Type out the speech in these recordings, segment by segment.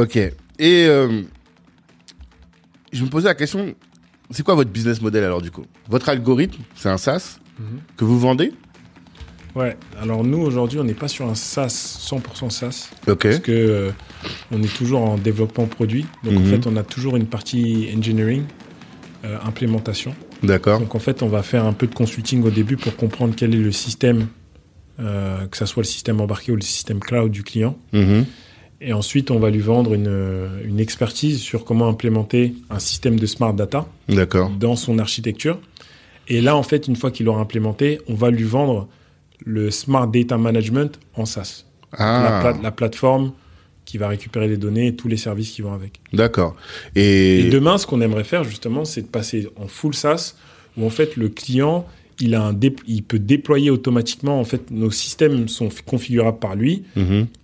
Ok. Et euh, je me posais la question, c'est quoi votre business model alors du coup? Votre algorithme, c'est un SaaS que vous vendez? Ouais. Alors nous aujourd'hui, on n'est pas sur un SaaS 100% SaaS Ok. parce que euh, on est toujours en développement produit. Donc en Mhm. fait, on a toujours une partie engineering, euh, implémentation. D'accord. Donc en fait, on va faire un peu de consulting au début pour comprendre quel est le système, euh, que ça soit le système embarqué ou le système cloud du client. Mhm. Et ensuite, on va lui vendre une, une expertise sur comment implémenter un système de smart data dans son architecture. Et là, en fait, une fois qu'il l'aura implémenté, on va lui vendre le Smart Data Management en SaaS. La, Ah, la plateforme qui va récupérer les données et tous les services qui vont avec. d'accord. Et, Et, demain, ce qu'on aimerait faire, justement, c'est de passer en full SaaS, où en fait, le client, il, a un il peut déployer automatiquement. En fait, nos systèmes sont configurables par lui. Mhm. Il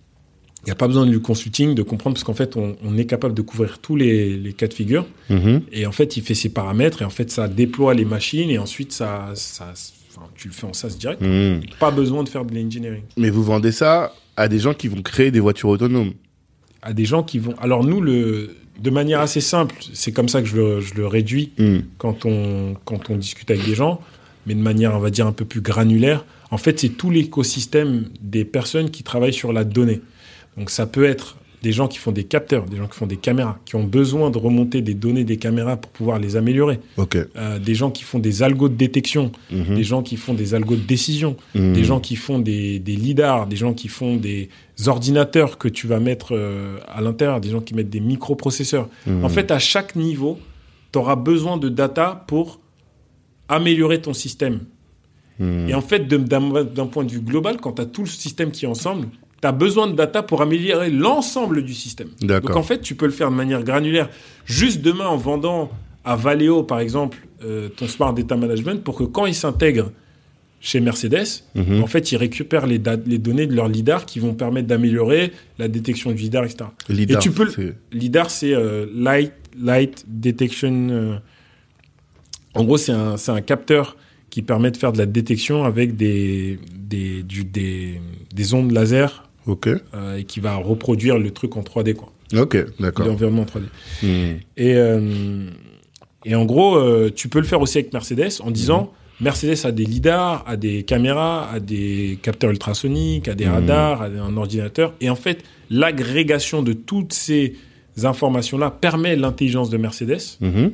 n'y a pas besoin du consulting, de comprendre, parce qu'en fait, on, on est capable de couvrir tous les, les cas de figure. Mhm. Et en fait, il fait ses paramètres et en fait, ça déploie les machines et ensuite, ça, ça, enfin, tu le fais en SaaS direct. Mhm. Pas besoin de faire de l'engineering. Mais vous vendez ça à des gens qui vont créer des voitures autonomes. À des gens qui vont. Alors, nous, le, de manière assez simple, c'est comme ça que je le, je le réduis Mhm. quand on, quand on discute avec des gens, mais de manière, on va dire, un peu plus granulaire. En fait, c'est tout l'écosystème des personnes qui travaillent sur la donnée. Donc, ça peut être des gens qui font des capteurs, des gens qui font des caméras, qui ont besoin de remonter des données des caméras pour pouvoir les améliorer. Euh, des gens qui font des algos de détection, Mhm. des gens qui font des algos de décision, Mhm. des gens qui font des, des lidars, des gens qui font des ordinateurs que tu vas mettre euh, à l'intérieur, des gens qui mettent des microprocesseurs. Mhm. En fait, à chaque niveau, tu auras besoin de data pour améliorer ton système. Et en fait, d'un point de vue global, quand tu as tout le système qui est ensemble, tu as besoin de data pour améliorer l'ensemble du système. Donc en fait, tu peux le faire de manière granulaire. Juste demain, en vendant à Valeo, par exemple, euh, ton Smart Data Management, pour que quand ils s'intègrent chez Mercedes, Mhm. en fait, ils récupèrent les, données de leur lidar qui vont permettre d'améliorer la détection du lidar, etc. LIDAR, Et tu peux Lidar, c'est euh, Light, Light Detection. euh, En gros, c'est un, capteur qui permet de faire de la détection avec des, des, du- des, des ondes laser Ok. euh, et qui va reproduire le truc en 3D, quoi. Ok, d'accord. L'environnement en 3D. Mhm. Et, euh, et en gros, euh, tu peux le faire aussi avec Mercedes en disant Mercedes a des lidars, a des caméras, a des capteurs ultrasoniques, a des Mhm. radars, a un ordinateur. Et en fait, l'agrégation de toutes ces informations-là permet l'intelligence de Mercedes.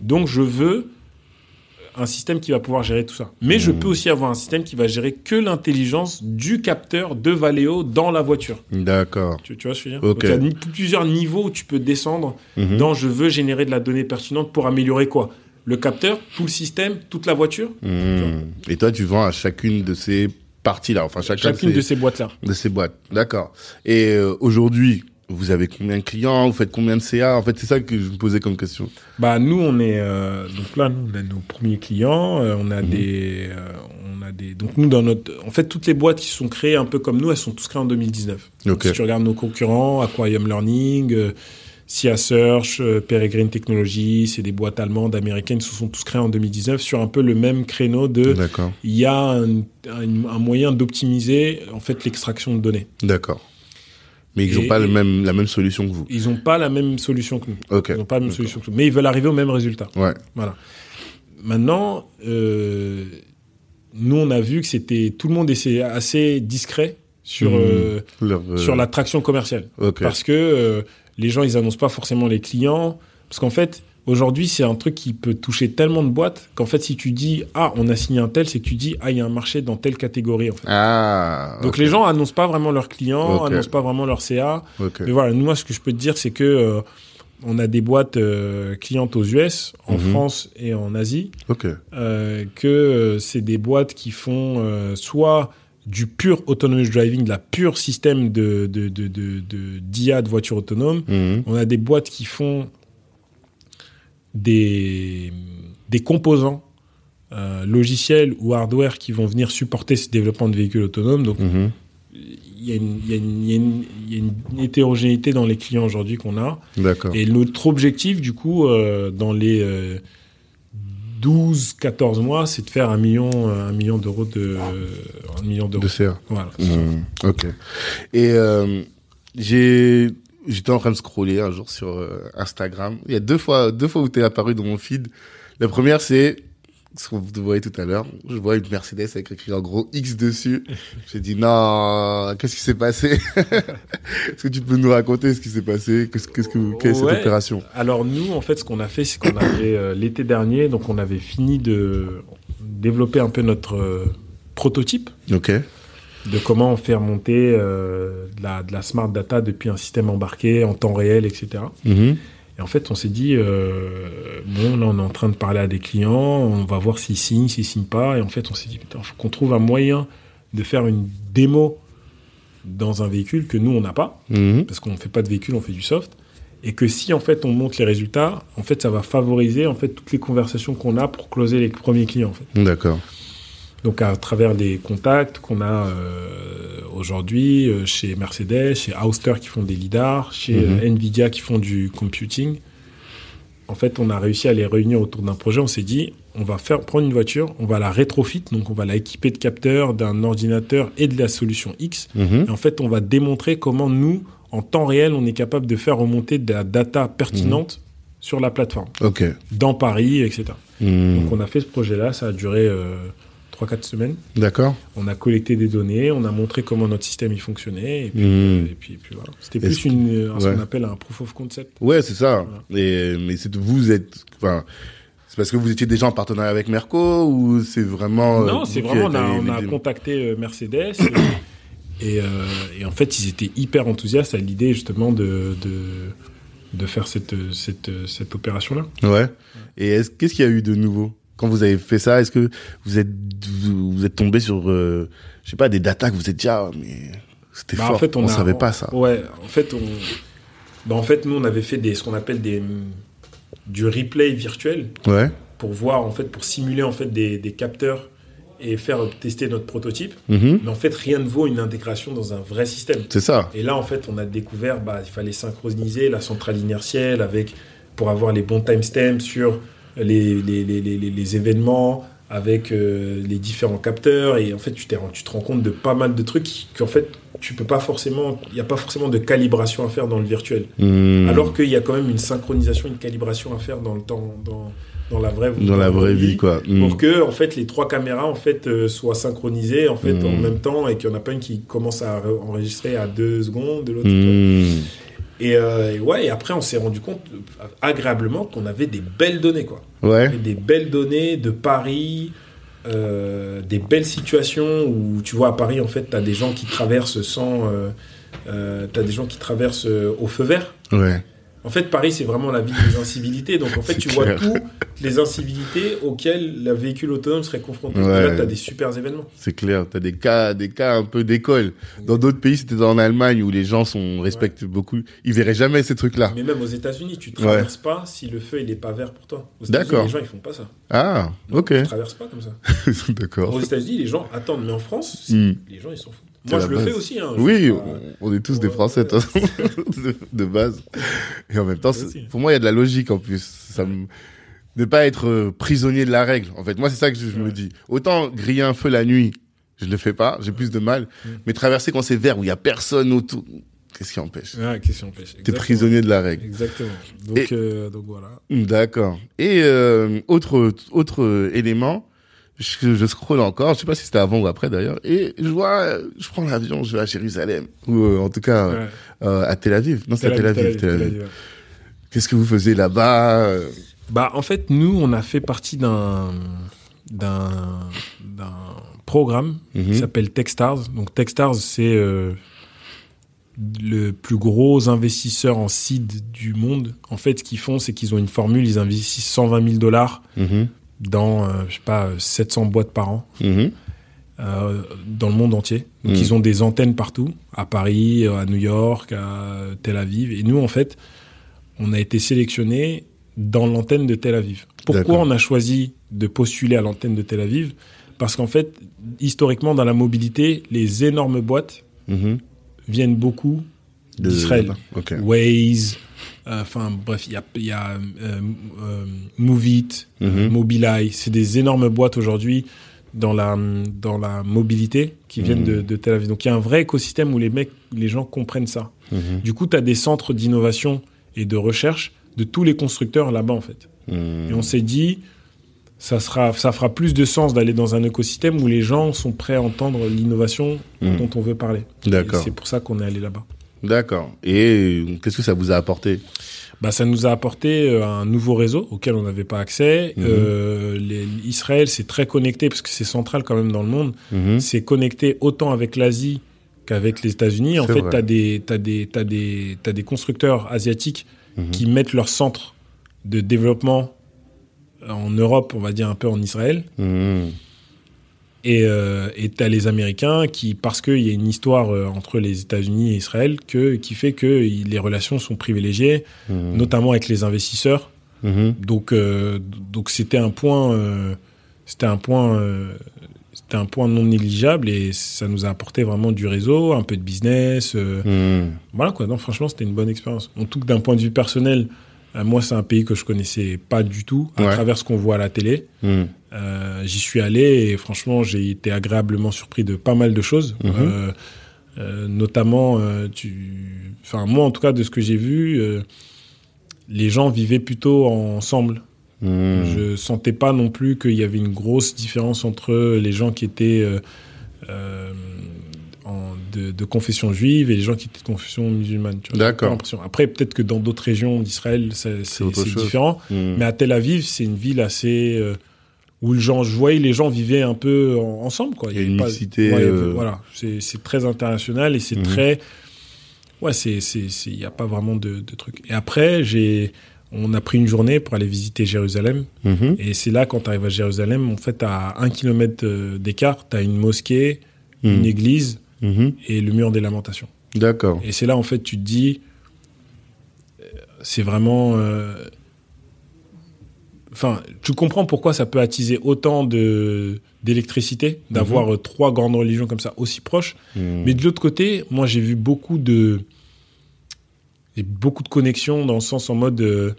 Donc, je veux un système qui va pouvoir gérer tout ça. Mais je Mhm. peux aussi avoir un système qui va gérer que l'intelligence du capteur de Valeo dans la voiture. D'accord. Tu, tu vois ce que je veux dire? Donc, il y a plusieurs niveaux où tu peux descendre Mhm. dans je veux générer de la donnée pertinente pour améliorer quoi? Le capteur, tout le système, toute la voiture? Mhm. Et toi, tu vends à chacune de ces parties-là, enfin chacun Chacune de ces boîtes-là. de ces boîtes. D'accord. Et euh, aujourd'hui, vous avez combien de clients Vous faites combien de CA En fait, c'est ça que je me posais comme question. Bah nous on est euh, donc là nous on a nos premiers clients, euh, on a Mhm. des euh, on a des donc nous dans notre en fait toutes les boîtes qui se sont créées un peu comme nous elles sont tous créées en 2019. Donc, si tu regardes nos concurrents, Aquarium Learning, SIA Search, Peregrine Technologies, c'est des boîtes allemandes, américaines, qui se sont tous créées en 2019 sur un peu le même créneau de D'accord. il y a un, un- un moyen d'optimiser en fait l'extraction de données. D'accord. Mais ils n'ont pas le même, la même solution que vous. Ils n'ont pas la même solution que nous. Ils n'ont pas la même solution que nous. Mais ils veulent arriver au même résultat. Ouais. Voilà. Maintenant, euh, nous, on a vu que c'était tout le monde était assez discret sur, Mhm. euh, Leur, euh, sur la traction commerciale. Parce que les gens, ils annoncent pas forcément les clients. Parce qu'en fait, aujourd'hui, c'est un truc qui peut toucher tellement de boîtes qu'en fait, si tu dis Ah, on a signé un tel, c'est que tu dis Ah, il y a un marché dans telle catégorie. En fait. Ah. Donc les gens annoncent pas vraiment leurs clients, Ok. annoncent pas vraiment leur CA. Ok. Mais voilà, nous, moi, ce que je peux te dire, c'est que euh, on a des boîtes euh, clientes aux US, en Mhm. France et en Asie, Ok. euh, que euh, c'est des boîtes qui font soit du pur autonomous driving, de la pure système de, de, de, de, de- d'IA de voiture autonome. Mhm. On a des boîtes qui font des, des composants euh, logiciels ou hardware qui vont venir supporter ce développement de véhicules autonomes. Donc, Mhm. il y, a une- il y a une- il y a une- il y a une hétérogénéité dans les clients aujourd'hui qu'on a. Et notre objectif, du coup, euh, dans les euh, 12-14 mois, c'est de faire un million, euh, un million d'euros de, un million d'euros. De CA. Voilà. Mhm. Ok. Et j'ai j'étais en train de scroller un jour sur euh, Instagram. Il y a deux fois, deux fois où t'es apparu dans mon feed. La première, c'est ce que vous voyez tout à l'heure. Je vois une Mercedes avec écrit en gros X dessus. J'ai dit non, qu'est-ce qui s'est passé? Est-ce que tu peux nous raconter ce qui s'est passé? Qu'est-ce que quelle est cette Ouais. opération? Alors nous, en fait, ce qu'on a fait, c'est qu'on avait euh, l'été dernier, donc on avait fini de développer un peu notre euh, prototype Ok. De comment faire monter euh, de, la, de la smart data depuis un système embarqué en temps réel, etc. Mhm. Et en fait, on s'est dit, euh, bon, là, on est en train de parler à des clients, on va voir s'ils signent, s'ils signent pas. Et en fait, on s'est dit, putain, faut qu'on trouve un moyen de faire une démo dans un véhicule que nous, on n'a pas, Mhm. parce qu'on ne fait pas de véhicule, on fait du soft. Et que si, en fait, on montre les résultats, en fait, ça va favoriser, en fait, toutes les conversations qu'on a pour closer les premiers clients, en fait. D'accord. Donc à travers des contacts qu'on a euh, aujourd'hui euh, chez Mercedes, chez Auster qui font des lidars, chez Mhm. euh, Nvidia qui font du computing. En fait, on a réussi à les réunir autour d'un projet. On s'est dit, on va faire prendre une voiture, on va la rétrofit, donc on va la équiper de capteurs, d'un ordinateur et de la solution X. Mhm. Et en fait, on va démontrer comment nous, en temps réel, on est capable de faire remonter de la data pertinente sur la plateforme, dans Paris, etc. Mhm. Donc on a fait ce projet-là, ça a duré euh, 3-4 semaines. D'accord. On a collecté des données, on a montré comment notre système il fonctionnait, et puis, Mhm. et puis, et puis voilà. C'était plus une, euh, ce qu'on appelle un proof of concept. Ouais, c'est ça. Et mais c'est vous êtes, enfin, c'est parce que vous étiez déjà en partenariat avec Merco ou c'est vraiment. euh, non, c'est vraiment, on a, on contacté euh, Mercedes, et, euh, en fait, ils étaient hyper enthousiastes à l'idée justement de, de, de faire cette, cette, cette opération-là. Ouais. Et est-ce qu'est-ce qu'il y a eu de nouveau? Quand vous avez fait ça Est-ce que vous êtes vous, êtes tombé sur, euh, je sais pas, des datas que vous êtes déjà, mais c'était Bah, fort. en fait, on, on a- savait pas ça. Ouais, en fait, on, bah, en fait, nous, on avait fait des, ce qu'on appelle des, du replay virtuel. Ouais. pour voir en fait pour simuler en fait des, des capteurs et faire tester notre prototype Mhm. mais en fait rien ne vaut une intégration dans un vrai système C'est ça. et là en fait on a découvert bah il fallait synchroniser la centrale inertielle avec pour avoir les bons timestamps sur les, les, les, les, événements avec euh, les différents capteurs et en fait tu, tu te rends compte de pas mal de trucs qu'en fait tu peux pas forcément il n'y a pas forcément de calibration à faire dans le virtuel Mhm. alors qu'il y a quand même une synchronisation une calibration à faire dans le temps dans, dans la vraie dans la vraie vie, quoi. Mhm. pour que en fait les trois caméras en fait euh, soient synchronisées en fait en même temps et qu'il n'y en a pas une qui commence à re- enregistrer à deux secondes de l'autre Mhm. Et, euh, et ouais et après on s'est rendu compte agréablement qu'on avait des belles données quoi Ouais. Des belles données de Paris euh, des belles situations où tu vois à Paris en fait tu as des gens qui traversent sans euh, t'as des gens qui traversent au feu vert Ouais. En fait, Paris, c'est vraiment la ville des incivilités. Donc, en fait, tu clair. vois toutes les incivilités auxquelles le véhicule autonome serait confronté. Ouais. Et là, tu as des super événements. C'est clair, t'as des cas, des cas un peu d'école. Dans d'autres pays, c'était en Allemagne où les gens sont respectent beaucoup. Ils verraient jamais ces trucs-là. Mais même aux États-Unis, tu traverses pas si le feu il est pas vert pour toi. Aux D'accord. les gens ils font pas ça. Ah, Non, ok, Tu traverses pas comme ça. d'accord. Aux États-Unis, les gens attendent. Mais en France, Hmm. les gens ils s'en foutent. Moi, je le base. fais aussi. Hein. Oui, on, pas- on est tous des Français de, base. Et en même temps, pour moi, il y a de la logique en plus. Ça me, ne pas être euh, prisonnier de la règle. En fait, moi, c'est ça que je, je me dis. Autant griller un feu la nuit, je le fais pas, j'ai plus de mal. Mais traverser quand c'est vert où il y a personne autour, qu'est-ce qui empêche? Ouais, question empêche? T'es prisonnier de la règle. Exactement. Donc, Et- euh, donc voilà. D'accord. Et euh, autre autre euh, élément, je, je scrolle encore, je sais pas si c'était avant ou après d'ailleurs, et je vois, je prends l'avion, je vais à Jérusalem ou euh, en tout cas euh, Ouais. euh, à Tel Aviv. Non, c'est à Tel Aviv. Tel Aviv. ouais. Qu'est-ce que vous faisiez là-bas euh, Bah, en fait, nous, on a fait partie d'un d'un programme Mhm. qui s'appelle Techstars. Donc, Techstars, c'est euh, le plus gros investisseur en seed du monde. En fait, ce qu'ils font, c'est qu'ils ont une formule, ils investissent 120 000 dollars mhm, dans, euh, je sais pas, euh, 700 boîtes par an. mhm. euh, dans le monde entier. Donc Mm. ils ont des antennes partout, à Paris, à New York, à Tel Aviv. Et nous, en fait, on a été sélectionnés dans l'antenne de Tel Aviv. Pourquoi on a choisi de postuler à l'antenne de Tel Aviv? Parce qu'en fait, historiquement, dans la mobilité, les énormes boîtes mhm. viennent beaucoup d'Israël. Waze, euh, enfin bref, il y a, y a euh, euh, euh, Mhm. Mobileye. C'est des énormes boîtes aujourd'hui dans la, dans la mobilité qui viennent Mhm. de, de Tel Aviv. Donc il y a un vrai écosystème où les mecs, les gens comprennent ça. Mhm. Du coup, tu as des centres d'innovation et de recherche de tous les constructeurs là-bas, en fait. Et on s'est dit, ça, sera, ça fera plus de sens d'aller dans un écosystème où les gens sont prêts à entendre l'innovation dont on veut parler. D'accord. C'est pour ça qu'on est allé là-bas. D'accord. Et euh, qu'est-ce que ça vous a apporté? Bah, ça nous a apporté euh, un nouveau réseau auquel on n'avait pas accès. Mhm. Euh, les- Israël, c'est très connecté parce que c'est central quand même dans le monde. Mhm. C'est connecté autant avec l'Asie qu'avec les États-Unis. En fait, tu as des, des, des, des constructeurs asiatiques Mhm. qui mettent leur centre de développement en Europe, on va dire un peu en Israël. Et euh, t'as les Américains qui, parce qu'il y a une histoire euh, entre les États-Unis et Israël, que, qui fait que les relations sont privilégiées, Mhm. notamment avec les investisseurs. Mhm. Donc, euh, donc c'était un point, euh, c'était un point, c'était un point non négligeable et ça nous a apporté vraiment du réseau, un peu de business. Mhm. voilà quoi. Non, franchement, c'était une bonne expérience. En tout cas, d'un point de vue personnel, moi, c'est un pays que je connaissais pas du tout à Ouais. travers ce qu'on voit à la télé. Euh, J'y suis allé et franchement, j'ai été agréablement surpris de pas mal de choses. Mhm. Euh, euh, notamment, tu... enfin, moi, en tout cas, de ce que j'ai vu, les gens vivaient plutôt ensemble. Mhm. Je sentais pas non plus qu'il y avait une grosse différence entre les gens qui étaient en- de, de confession juive et les gens qui étaient de confession musulmane. D'accord. Après, peut-être que dans d'autres régions d'Israël, c'est différent. Mhm. Mais à Tel Aviv, c'est une ville assez où gens, je voyais les gens vivaient un peu en- ensemble. Quoi. Il y a une pas- mixité, ouais, euh, Voilà, c'est très international et c'est Mhm. très. Ouais, c'est il n'y a pas vraiment de, de trucs. Et après, j'ai on a pris une journée pour aller visiter Jérusalem. Mhm. Et c'est là, quand tu arrives à Jérusalem, en fait, à un kilomètre euh, d'écart, tu as une mosquée, une Mhm. église Mhm. et le mur des lamentations. D'accord. Et c'est là, en fait, tu te dis, euh, c'est vraiment. euh, Enfin, tu comprends pourquoi ça peut attiser autant de d'électricité, d'avoir euh, trois grandes religions comme ça aussi proches. Mhm. Mais de l'autre côté, moi, j'ai vu beaucoup de. beaucoup de connexions dans le sens en mode. euh,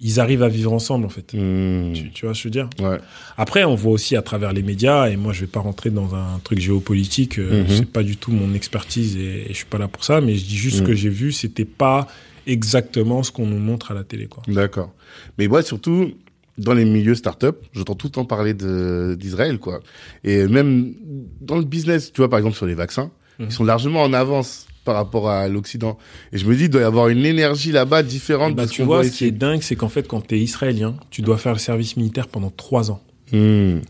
ils arrivent à vivre ensemble, en fait. Mhm. Tu, tu vois ce que je veux dire? Ouais. après, on voit aussi à travers les médias, et moi je vais pas rentrer dans un truc géopolitique, euh, Mhm. c'est pas du tout mon expertise et, et je suis pas là pour ça, mais je dis juste Mhm. ce que j'ai vu, c'était pas exactement ce qu'on nous montre à la télé. Quoi. D'accord. Mais moi, surtout, dans les milieux start-up, j'entends tout le temps parler d'Israël, quoi. Et même dans le business, tu vois, par exemple, sur les vaccins, Mhm. ils sont largement en avance par rapport à l'Occident. Et je me dis, il doit y avoir une énergie là-bas différente Bah, de ce tu vois, voit ce qui est dingue, c'est qu'en fait, quand tu es israélien, tu dois faire le service militaire pendant trois ans. Hmm.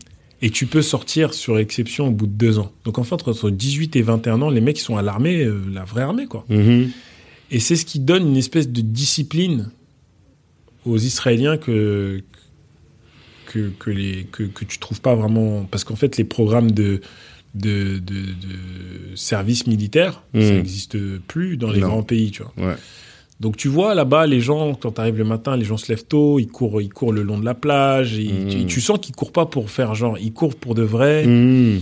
Et tu peux sortir sur exception au bout de deux ans. Donc en fait, entre 18 et 21 ans, les mecs ils sont à l'armée, euh, la vraie armée, quoi. Mhm. Et c'est ce qui donne une espèce de discipline aux Israéliens que que, que, les, que, que tu trouves pas vraiment. Parce qu'en fait, les programmes de, de, de, de service militaire, Mhm. ça n'existe plus dans les Non. grands pays, tu vois. Ouais. Donc tu vois là-bas, les gens, quand tu arrives le matin, les gens se lèvent tôt, ils courent, ils courent le long de la plage. et tu, tu sens qu'ils courent pas pour faire genre, ils courent pour de vrai Hmm.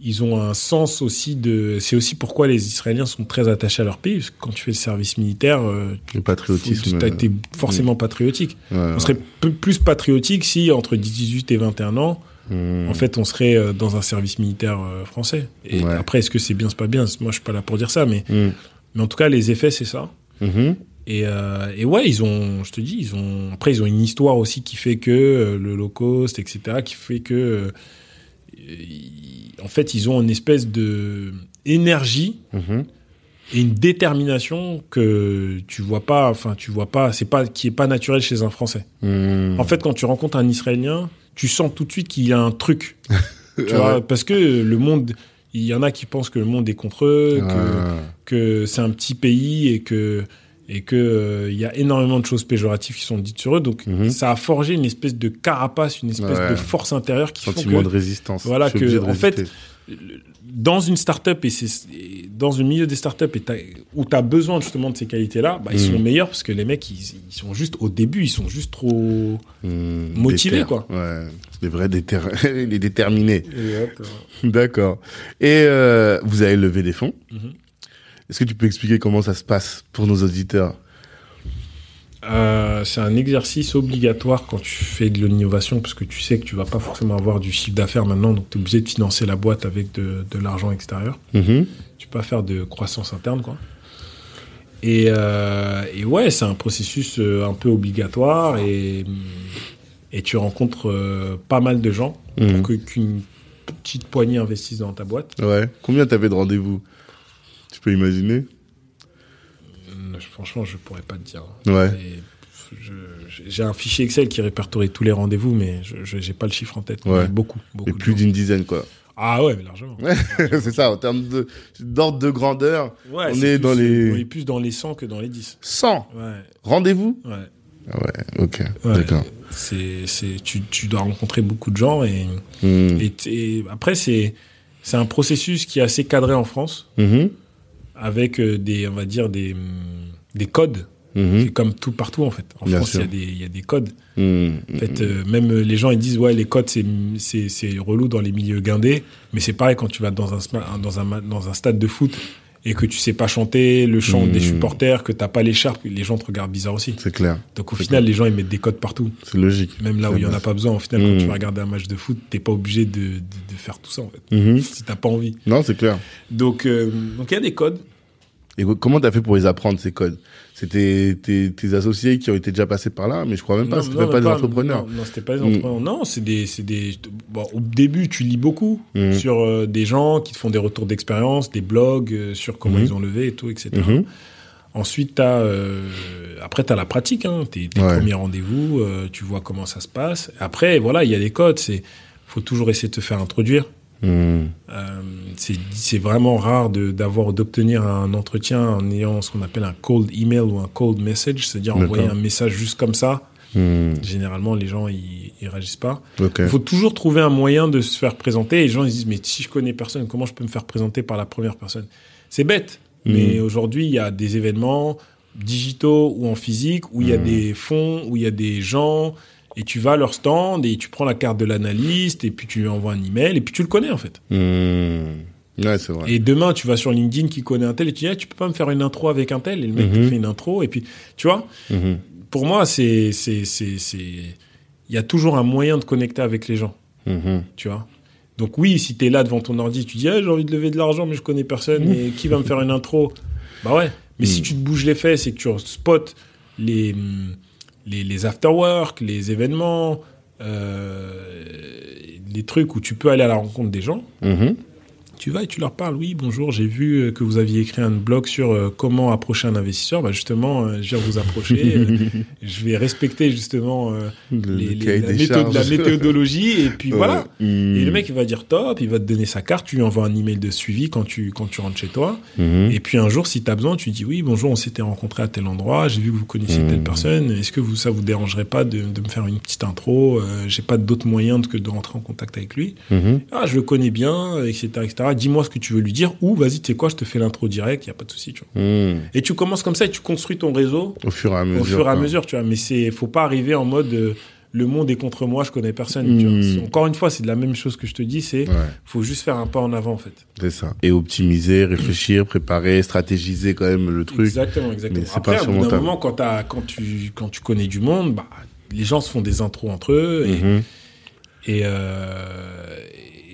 Ils ont un sens aussi de. C'est aussi pourquoi les Israéliens sont très attachés à leur pays. Parce que quand tu fais le service militaire, euh, Le patriotisme. tu as été forcément patriotique. Ouais, On serait plus patriotique si, entre 18 et 21 ans, Hmm. en fait, on serait euh, dans un service militaire euh, français. Et Ouais. après, est-ce que c'est bien, c'est pas bien? Moi, je suis pas là pour dire ça, mais, Hmm. mais en tout cas, les effets, c'est ça. Mhm. Et, euh, et ouais, ils ont, je te dis, ils ont. Après, ils ont une histoire aussi qui fait que euh, le low cost, etc., qui fait que. euh, ils- en fait, ils ont une espèce de énergie Mhm. et une détermination que tu vois pas. Enfin, tu vois pas. C'est pas qui est pas naturel chez un Français. Hmm. En fait, quand tu rencontres un Israélien, tu sens tout de suite qu'il y a un truc. tu vois, ouais. parce que le monde. Il y en a qui pensent que le monde est contre eux, que, que c'est un petit pays et que et que euh, il y a énormément de choses péjoratives qui sont dites sur eux. Donc Mhm. ça a forgé une espèce de carapace, une espèce Ouais. de force intérieure qui font Sentiment que de résistance. Voilà que, en fait, dans une start-up et c'est dans le milieu des start-up et où tu as besoin justement de ces qualités-là, bah, ils Mhm. sont meilleurs parce que les mecs ils, ils sont juste au début, ils sont juste trop Hmm. motivés, Déter. quoi. Ouais. Des vrais déter... les déterminés. D'accord. Et euh, vous avez levé des fonds. Mhm. Est-ce que tu peux expliquer comment ça se passe pour nos auditeurs Euh, c'est un exercice obligatoire quand tu fais de l'innovation parce que tu sais que tu vas pas forcément avoir du chiffre d'affaires maintenant, donc tu es obligé de financer la boîte avec de, de l'argent extérieur. Mhm. Tu peux pas faire de croissance interne, quoi. Et, euh, et ouais, c'est un processus euh, un peu obligatoire et, et tu rencontres euh, pas mal de gens Mhm. pour que- qu'une petite poignée investisse dans ta boîte. Ouais. Combien t'avais de rendez-vous peux imaginer Euh, Franchement, je pourrais pas te dire. Ouais. J'ai un fichier Excel qui répertorie tous les rendez-vous, mais je j'ai pas le chiffre en tête. Ouais. Beaucoup, beaucoup. Et plus d'une dizaine, quoi. Ah ouais, mais largement. c'est ça, en termes d'ordre de grandeur. Ouais, On est plus- dans les- On est plus dans les 100 que dans les 10. 100 Ouais, rendez-vous? Ouais. Ah ouais, ok, ouais. d'accord. C'est, tu, tu dois rencontrer beaucoup de gens et, Mhm. et, après c'est, c'est un processus qui est assez cadré en France Mhm. Avec euh, des, on va dire des, hum, des codes. Mhm. C'est comme tout partout en fait. En Bien France, il y, y a des codes. Mhm. En fait, euh, même euh, les gens ils disent ouais les codes c'est, relou dans les milieux guindés, mais c'est pareil quand tu vas dans un, dans un, dans un stade de foot et que tu sais pas chanter le chant des supporters, que t'as pas l'écharpe, les gens te regardent bizarre aussi. C'est clair, Donc au final, les gens ils mettent des codes partout. c'est logique. Même là où il y en a pas besoin, au final, quand tu vas regarder un match de foot, t'es pas obligé de, de, de faire tout ça, en fait. Mhm. Si t'as pas envie. Non, c'est clair. Donc, euh, donc il y a des codes. Et comment t'as fait pour les apprendre, ces codes? C'était tes, tes associés qui ont été déjà passés par là, mais je crois même pas, c'était pas même des entrepreneurs. Non, c'était pas des Mm. entrepreneurs. Non, c'est des, c'est des. Bon, au début, tu lis beaucoup Mhm. sur euh, des gens qui te font des retours d'expérience, des blogs euh, sur comment Mhm. ils ont levé et tout, etc. Mhm. Ensuite, t'as, euh, après, tu as la pratique, hein, tes, tes Ouais. premiers rendez-vous, euh, tu vois comment ça se passe. Après, voilà, il y a des codes. C'est faut toujours essayer de te faire introduire. Euh, c'est vraiment rare de- d'avoir d'obtenir un entretien en ayant ce qu'on appelle un cold email ou un cold message, c'est-à-dire envoyer un message juste comme ça. Mhm. Généralement, les gens ils, ils réagissent pas. Il faut toujours trouver un moyen de se faire présenter. Et les gens ils disent mais si je connais personne, comment je peux me faire présenter par la première personne? C'est bête. Mhm. Mais aujourd'hui, il y a des événements digitaux ou en physique où il y a Mhm. des fonds, où il y a des gens. Et tu vas à leur stand et tu prends la carte de l'analyste et puis tu lui envoies un email et puis tu le connais en fait. Mhm. Ouais, c'est vrai. Et demain, tu vas sur LinkedIn qui connaît un tel et tu dis, Ah, tu peux pas me faire une intro avec un tel? Et le mec te Mhm. fait une intro. Et puis, tu vois, Mhm. pour moi, c'est, c'est, c'est, c'est, il y a toujours un moyen de connecter avec les gens, Mhm. tu vois? Donc oui, si tu es là devant ton ordi, tu dis, ah, j'ai envie de lever de l'argent, mais je connais personne, mais qui va me faire une intro? Bah ouais. Mais si tu te bouges les fesses et que tu spots les, les, les afterwork, les événements, euh, les trucs où tu peux aller à la rencontre des gens, Mhm. Tu vas et tu leur parles. Oui, bonjour, j'ai vu euh, que vous aviez écrit un blog sur euh, comment approcher un investisseur. Bah justement, euh, je viens vous approcher. je vais respecter justement Le- les- la, méthode- méthodologie. Et puis voilà. Et le mec, il va dire top, il va te donner sa carte, tu lui envoies un email de suivi quand tu, quand tu rentres chez toi. Mhm. Et puis un jour, si tu as besoin, tu dis oui, bonjour, on s'était rencontrés à tel endroit, j'ai vu que vous connaissiez telle personne, est-ce que vous, ça vous dérangerait pas de, de me faire une petite intro J'ai pas d'autre moyen que de rentrer en contact avec lui. Mhm. Ah, je le connais bien, etc., etc. Dis-moi ce que tu veux lui dire, ou vas-y, tu sais quoi, je te fais l'intro direct, il y a pas de souci, tu vois. Mhm. Et tu commences comme ça et tu construis ton réseau Au fur et à mesure. au fur et à mesure, tu vois. Mais c'est, faut pas arriver en mode euh, le monde est contre moi, je connais personne. tu vois. Mm. C'est- Encore une fois, c'est de la même chose que je te dis, c'est Ouais, faut juste faire un pas en avant en fait. c'est ça. Et optimiser, réfléchir, préparer, stratégiser quand même le truc. Exactement, exactement. Mais Après, pas au bout d'un moment, quand, tu quand tu connais du monde, bah les gens se font des intros entre eux et, Mhm. et, euh,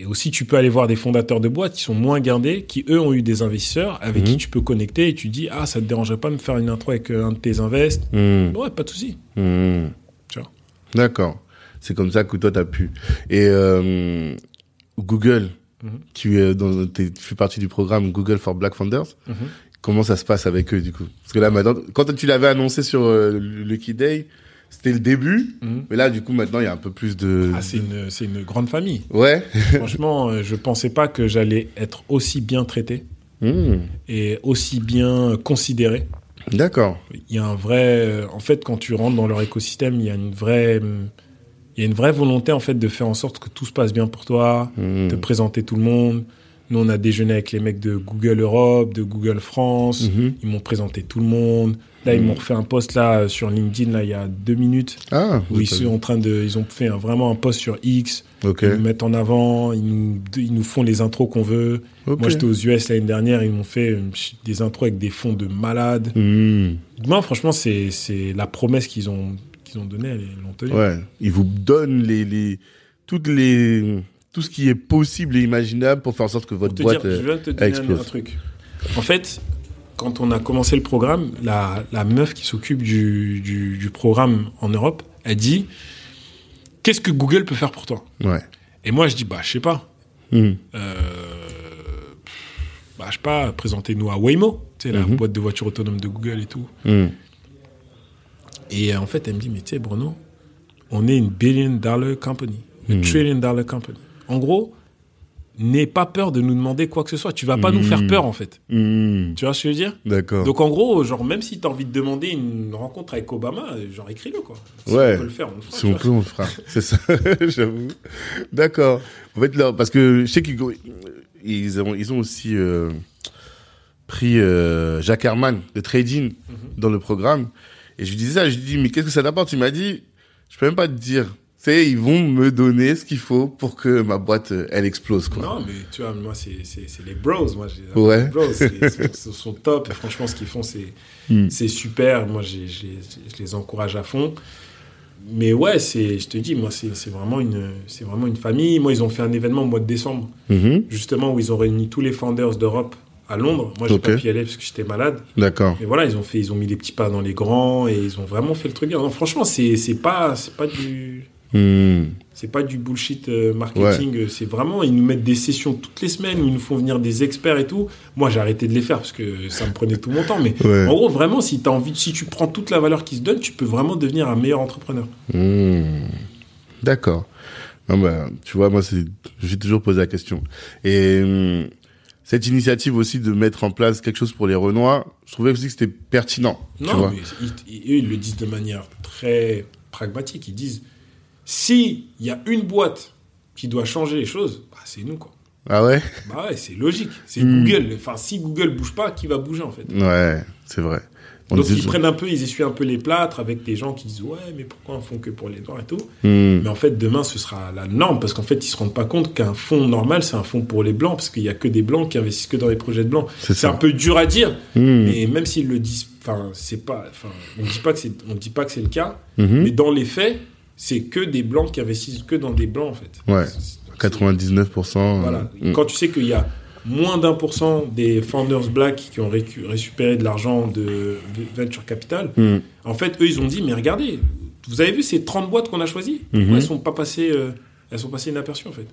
et aussi tu peux aller voir des fondateurs de boîtes qui sont moins guindés, qui eux ont eu des investisseurs avec Mhm. qui tu peux connecter et tu dis ah ça te dérangerait pas de me faire une intro avec euh, un de tes invests Mhm. Ouais, pas de souci. Mhm. Tu vois. D'accord. C'est comme ça que toi t'as pu. Et euh, Google, Mhm. dans, tu fais partie du programme Google for Black Founders. Mhm. Comment ça se passe avec eux du coup? Parce que là maintenant, quand tu l'avais annoncé sur euh, le Lucky Day, c'était le début. Mhm. Mais là du coup maintenant il y a un peu plus de. Ah, c'est une, c'est une grande famille. Ouais. Franchement, euh, je pensais pas que j'allais être aussi bien traité Mhm. et aussi bien considéré. D'accord. Il y a un vrai, euh, en fait, quand tu rentres dans leur écosystème, il y a une vraie, il y a une vraie volonté en fait de faire en sorte que tout se passe bien pour toi, Mhm. de présenter tout le monde. Nous, on a déjeuné avec les mecs de Google Europe, de Google France. Mhm. Ils m'ont présenté tout le monde. Là, ils Mhm. m'ont refait un post là sur LinkedIn là il y a deux minutes Ah. où ils sont en train de, ils ont fait un- vraiment un post sur X. Ils nous mettent en avant, ils nous, ils nous font les intros qu'on veut. Moi, j'étais aux US l'année dernière, ils m'ont fait euh, des intros avec des fonds de malades. Mhm. Non, franchement, c'est c'est la promesse qu'ils ont, qu'ils ont donnée, ils l'ont tenue. Ouais, ils vous donnent les, les, toutes les, tout ce qui est possible et imaginable pour faire en sorte que votre boîte. dire, je euh, de te donner un, explose. un truc. En fait, quand on a commencé le programme, la, la meuf qui s'occupe du, du, du programme en Europe, elle dit Qu'est-ce que Google peut faire pour toi? Ouais. Et moi, je dis Bah, je sais pas. Mhm. Euh, bah, je sais pas, présentez-nous à Waymo, tu sais, la Mhm. boîte de voitures autonomes de Google et tout. Mhm. Et euh, en fait, elle me dit, mais tu sais, Bruno, on est une billion dollar company, une Mhm. trillion dollar company. En gros, n'aie pas peur de nous demander quoi que ce soit. Tu vas pas nous faire Mhm. peur, en fait. Mhm. Tu vois ce que je veux dire? D'accord. Donc, en gros, genre, même si tu as envie de demander une rencontre avec Obama, genre, écris-le, quoi. Si Ouais. on peut le faire, on le fera. Si tu on peut, on le fera. C'est ça, j'avoue. D'accord. En fait, là, parce que je sais qu'ils ils ont, ils ont aussi euh, pris euh, Jacques Herman de trading Mhm. dans le programme. Et je lui disais ça, je lui dis, mais qu'est-ce que ça t'apporte? Il m'a dit, je peux même pas te dire. Sais, ils vont me donner ce qu'il faut pour que ma boîte, euh, elle explose, quoi. Non, mais tu vois, moi, c'est c'est- c'est les bros. Moi, Ouais. les bros. Ils sont, top. Et franchement, ce qu'ils font, c'est Hmm. c'est super. Moi, j'ai- j'ai- je les encourage à fond. Mais ouais, c'est, je te dis, moi, c'est c'est vraiment, une- c'est vraiment une famille. Moi, ils ont fait un événement au mois de décembre, Mhm. justement, où ils ont réuni tous les founders d'Europe à Londres. Moi, j'ai Ok. pas pu y aller parce que j'étais malade. D'accord. Mais voilà, ils ont fait, ils ont mis les petits pas dans les grands et ils ont vraiment fait le truc bien. Non, franchement, c'est c'est pas, c'est pas du, Hmm. c'est pas du bullshit euh, marketing. C'est vraiment, ils nous mettent des sessions toutes les semaines où ils nous font venir des experts et tout. Moi, j'ai arrêté de les faire parce que ça me prenait tout mon temps. Mais Ouais. en gros, vraiment, si as envie, si tu prends toute la valeur qui se donne, tu peux vraiment devenir un meilleur entrepreneur. Hmm. D'accord. Bah, tu vois, moi, j'ai toujours posé la question. Et hum, cette initiative aussi de mettre en place quelque chose pour les Renois, je trouvais aussi que c'était pertinent. tu Non, vois. mais ils, ils- eux, ils le disent de manière très pragmatique. Ils disent si il y a une boîte qui doit changer les choses, bah, c'est nous quoi. Ah ouais? Bah ouais, c'est logique. C'est Hmm. Google. Enfin, si Google bouge pas, qui va bouger en fait? Ouais, c'est vrai. On Donc ils prennent un peu, ils essuient un peu les plâtres avec des gens qui disent ouais, mais pourquoi ils font que pour les noirs et tout? Hmm. Mais en fait, demain, ce sera la norme parce qu'en fait, ils se rendent pas compte qu'un fonds normal, c'est un fonds pour les blancs parce qu'il y a que des blancs qui investissent que dans les projets de blancs. C'est un peu dur à dire, Hmm. mais même s'ils le disent, enfin, c'est pas, enfin, on dit pas que c'est, on dit pas que c'est le cas, Mhm. mais dans les faits, c'est que des blancs qui investissent que dans des blancs en fait. Ouais. C'est- c'est- 99%. euh, Voilà. hmm. Quand tu sais qu'il y a moins d'un pour cent des founders black qui ont récu- récupéré de l'argent de venture capital, Hmm. en fait, eux, ils ont dit, mais regardez, vous avez vu ces 30 boîtes qu'on a choisies? Mhm. Elles sont pas passées, euh, elles sont passées inaperçues, en fait.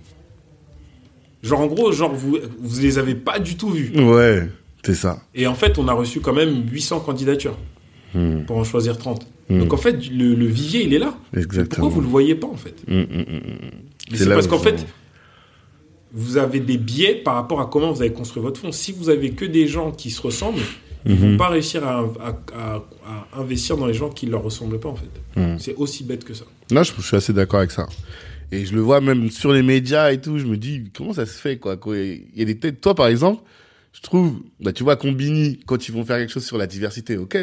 Genre, en gros, genre, vous, vous les avez pas du tout vues. Ouais, c'est ça. Et en fait, on a reçu quand même 800 candidatures Hmm. pour en choisir 30. Hmm. Donc, en fait, le, le vivier, il est là. Exactement. Pourquoi vous le voyez pas, en fait Hmm, hmm, hmm, hmm. C'est là parce qu'en fait, vous avez des biais par rapport à comment vous avez construit votre fonds. Si vous avez que des gens qui se ressemblent, ils Mhm. vont pas réussir à, à- à- à investir dans les gens qui leur ressemblent pas, en fait. Mhm. C'est aussi bête que ça. Non, je, je suis assez d'accord avec ça. Et je le vois même sur les médias et tout, je me dis, comment ça se fait, quoi? Il y a des têtes, toi, par exemple, je trouve, bah, tu vois, Combini, quand ils vont faire quelque chose sur la diversité, ok.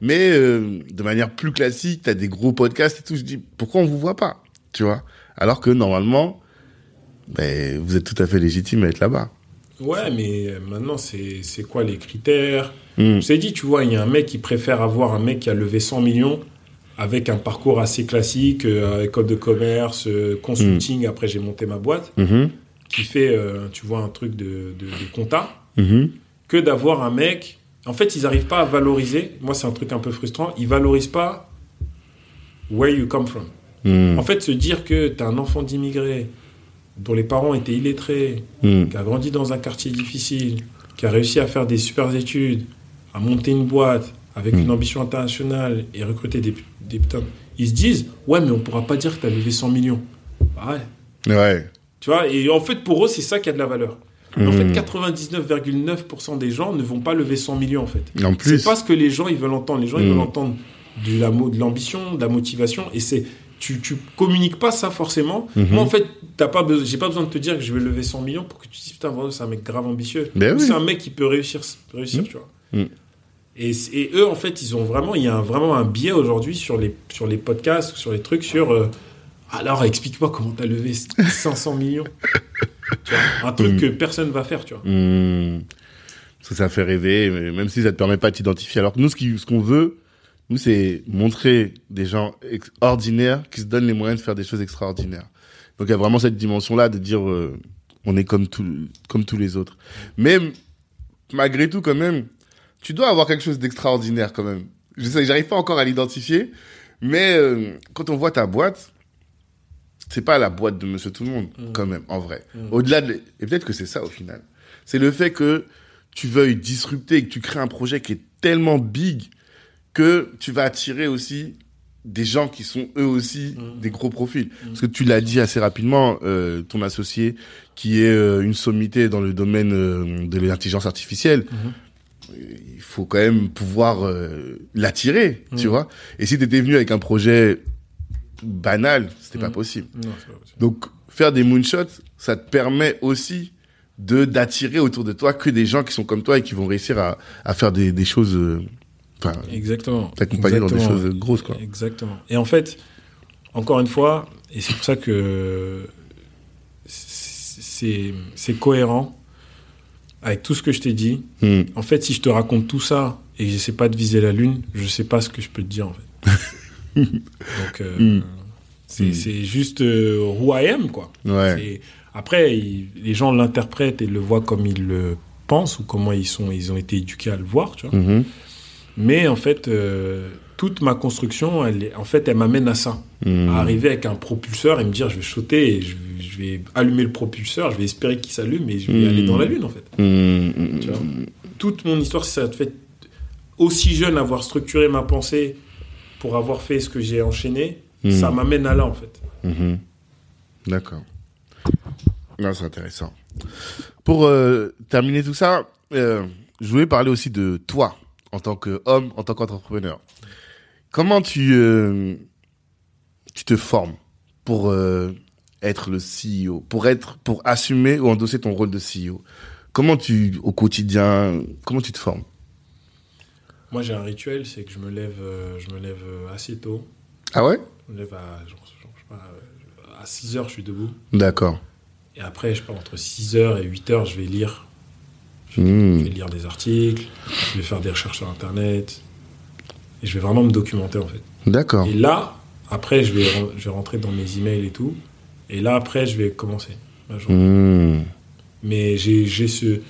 Mais, euh, de manière plus classique, t'as des gros podcasts et tout, je dis, pourquoi on vous voit pas? Tu vois? Alors que, normalement, ben, vous êtes tout à fait légitime à être là-bas. Ouais, mais euh, maintenant, c'est quoi les critères? Hmm. Je t'ai dit, tu vois, il y a un mec qui préfère avoir un mec qui a levé 100 millions avec un parcours assez classique, euh, école de commerce, euh, consulting, après j'ai monté ma boîte, Mhm. qui fait, tu vois, un truc de, de, de compta, Mhm. que d'avoir un mec... En fait, ils n'arrivent pas à valoriser, moi c'est un truc un peu frustrant, ils valorisent pas where you come from. Hmm. En fait, se dire que tu as un enfant d'immigré dont les parents étaient illettrés, Hmm. qui a grandi dans un quartier difficile, qui a réussi à faire des super études, à monter une boîte avec une ambition internationale et recruter des, des putains. Ils se disent, ouais, mais on pourra pas dire que tu as levé 100 millions. Bah ouais. Ouais. Tu vois, et en fait, pour eux, c'est ça qui a de la valeur. Mais En fait, 99,9% des gens ne vont pas lever 100 millions, en fait. En plus. C'est pas ce que les gens ils veulent entendre. Les gens ils veulent entendre de la de l'ambition, de la motivation, et c'est tu tu communiques pas ça forcément. Mhm. Moi en fait, t'as pas besoin, j'ai pas besoin de te dire que je vais lever 100 millions pour que tu te dises putain voilà, c'est un mec grave ambitieux. Ben oui. C'est un mec qui peut réussir réussir, tu vois. Et, et eux en fait ils ont vraiment il y a un- vraiment un biais aujourd'hui sur les sur les podcasts sur les trucs sur euh, alors explique-moi comment t'as levé 500 millions. Tu vois, un truc Mm. que personne va faire, tu vois. Hmm. Parce que ça fait rêver, mais même si ça te permet pas de t'identifier. Alors que nous, ce qu'on veut, nous, c'est montrer des gens ordinaires qui se donnent les moyens de faire des choses extraordinaires. Donc il y a vraiment cette dimension-là de dire, euh, on est comme tout, comme tous les autres. Mais malgré tout, quand même, tu dois avoir quelque chose d'extraordinaire quand même. Je sais, j'arrive pas encore à l'identifier, mais euh, quand on voit ta boîte, c'est pas la boîte de Monsieur Tout le Monde, Mm. quand même, en vrai. Mm. Au-delà de, et peut-être que c'est ça au final. C'est le fait que tu veuilles disrupter et que tu crées un projet qui est tellement big que tu vas attirer aussi des gens qui sont eux aussi Mm. des gros profils. Parce que tu l'as dit assez rapidement, euh, ton associé qui est euh, une sommité dans le domaine euh, de l'intelligence artificielle, Mhm. il faut quand même pouvoir euh, l'attirer, tu vois. Et si tu étais venu avec un projet banal, c'était pas Mm. possible. Non, c'est pas possible. Donc faire des moonshots, ça te permet aussi de d'attirer autour de toi que des gens qui sont comme toi et qui vont réussir à, à faire des, des choses euh, Exactement. t'accompagner dans des choses grosses quoi. Exactement. Et en fait, encore une fois, et c'est pour ça que c'est c'est cohérent avec tout ce que je t'ai dit. Hmm. En fait, si je te raconte tout ça et que j'essaie pas de viser la lune, je sais pas ce que je peux te dire en fait. Donc euh, Mm. c'est Mm. c'est juste euh, who I am quoi. Ouais. Après, il- les gens l'interprètent et le voient comme ils le pensent ou comment ils sont, ils ont été éduqués à le voir, tu vois. Mhm. Mais en fait, euh, toute ma construction, elle, en fait, elle m'amène à ça. Hmm. À arriver avec un propulseur et me dire, je vais sauter et je, je vais allumer le propulseur, je vais espérer qu'il s'allume et je vais aller dans la lune, en fait. Hmm, hmm, Tu vois. Toute mon histoire, ça. Fait aussi jeune, avoir structuré ma pensée pour avoir fait ce que j'ai enchaîné, Mm. ça m'amène à là, en fait. Mhm. D'accord. Non, c'est intéressant. Pour euh, terminer tout ça, euh, je voulais parler aussi de toi en tant qu'homme, en tant qu'entrepreneur. Comment tu euh, tu te formes pour être le CEO, pour être pour assumer ou endosser ton rôle de CEO Comment tu au quotidien, comment tu te formes? Moi, j'ai un rituel, c'est que je me lève, euh, je me lève euh, assez tôt. Ah ouais? Je me lève à, genre, genre, je sais pas, euh, à 6 heures, je suis debout. D'accord. Et après, je pars entre 6 heures et 8 heures, je vais lire. Je Hmm. vais lire des articles, je vais faire des recherches sur Internet. Et je vais vraiment me documenter, en fait. D'accord. Et là, après, je vais, je vais rentrer dans mes emails et tout. Et là, après, je vais commencer ma journée. Hmm. Mais j'ai ce,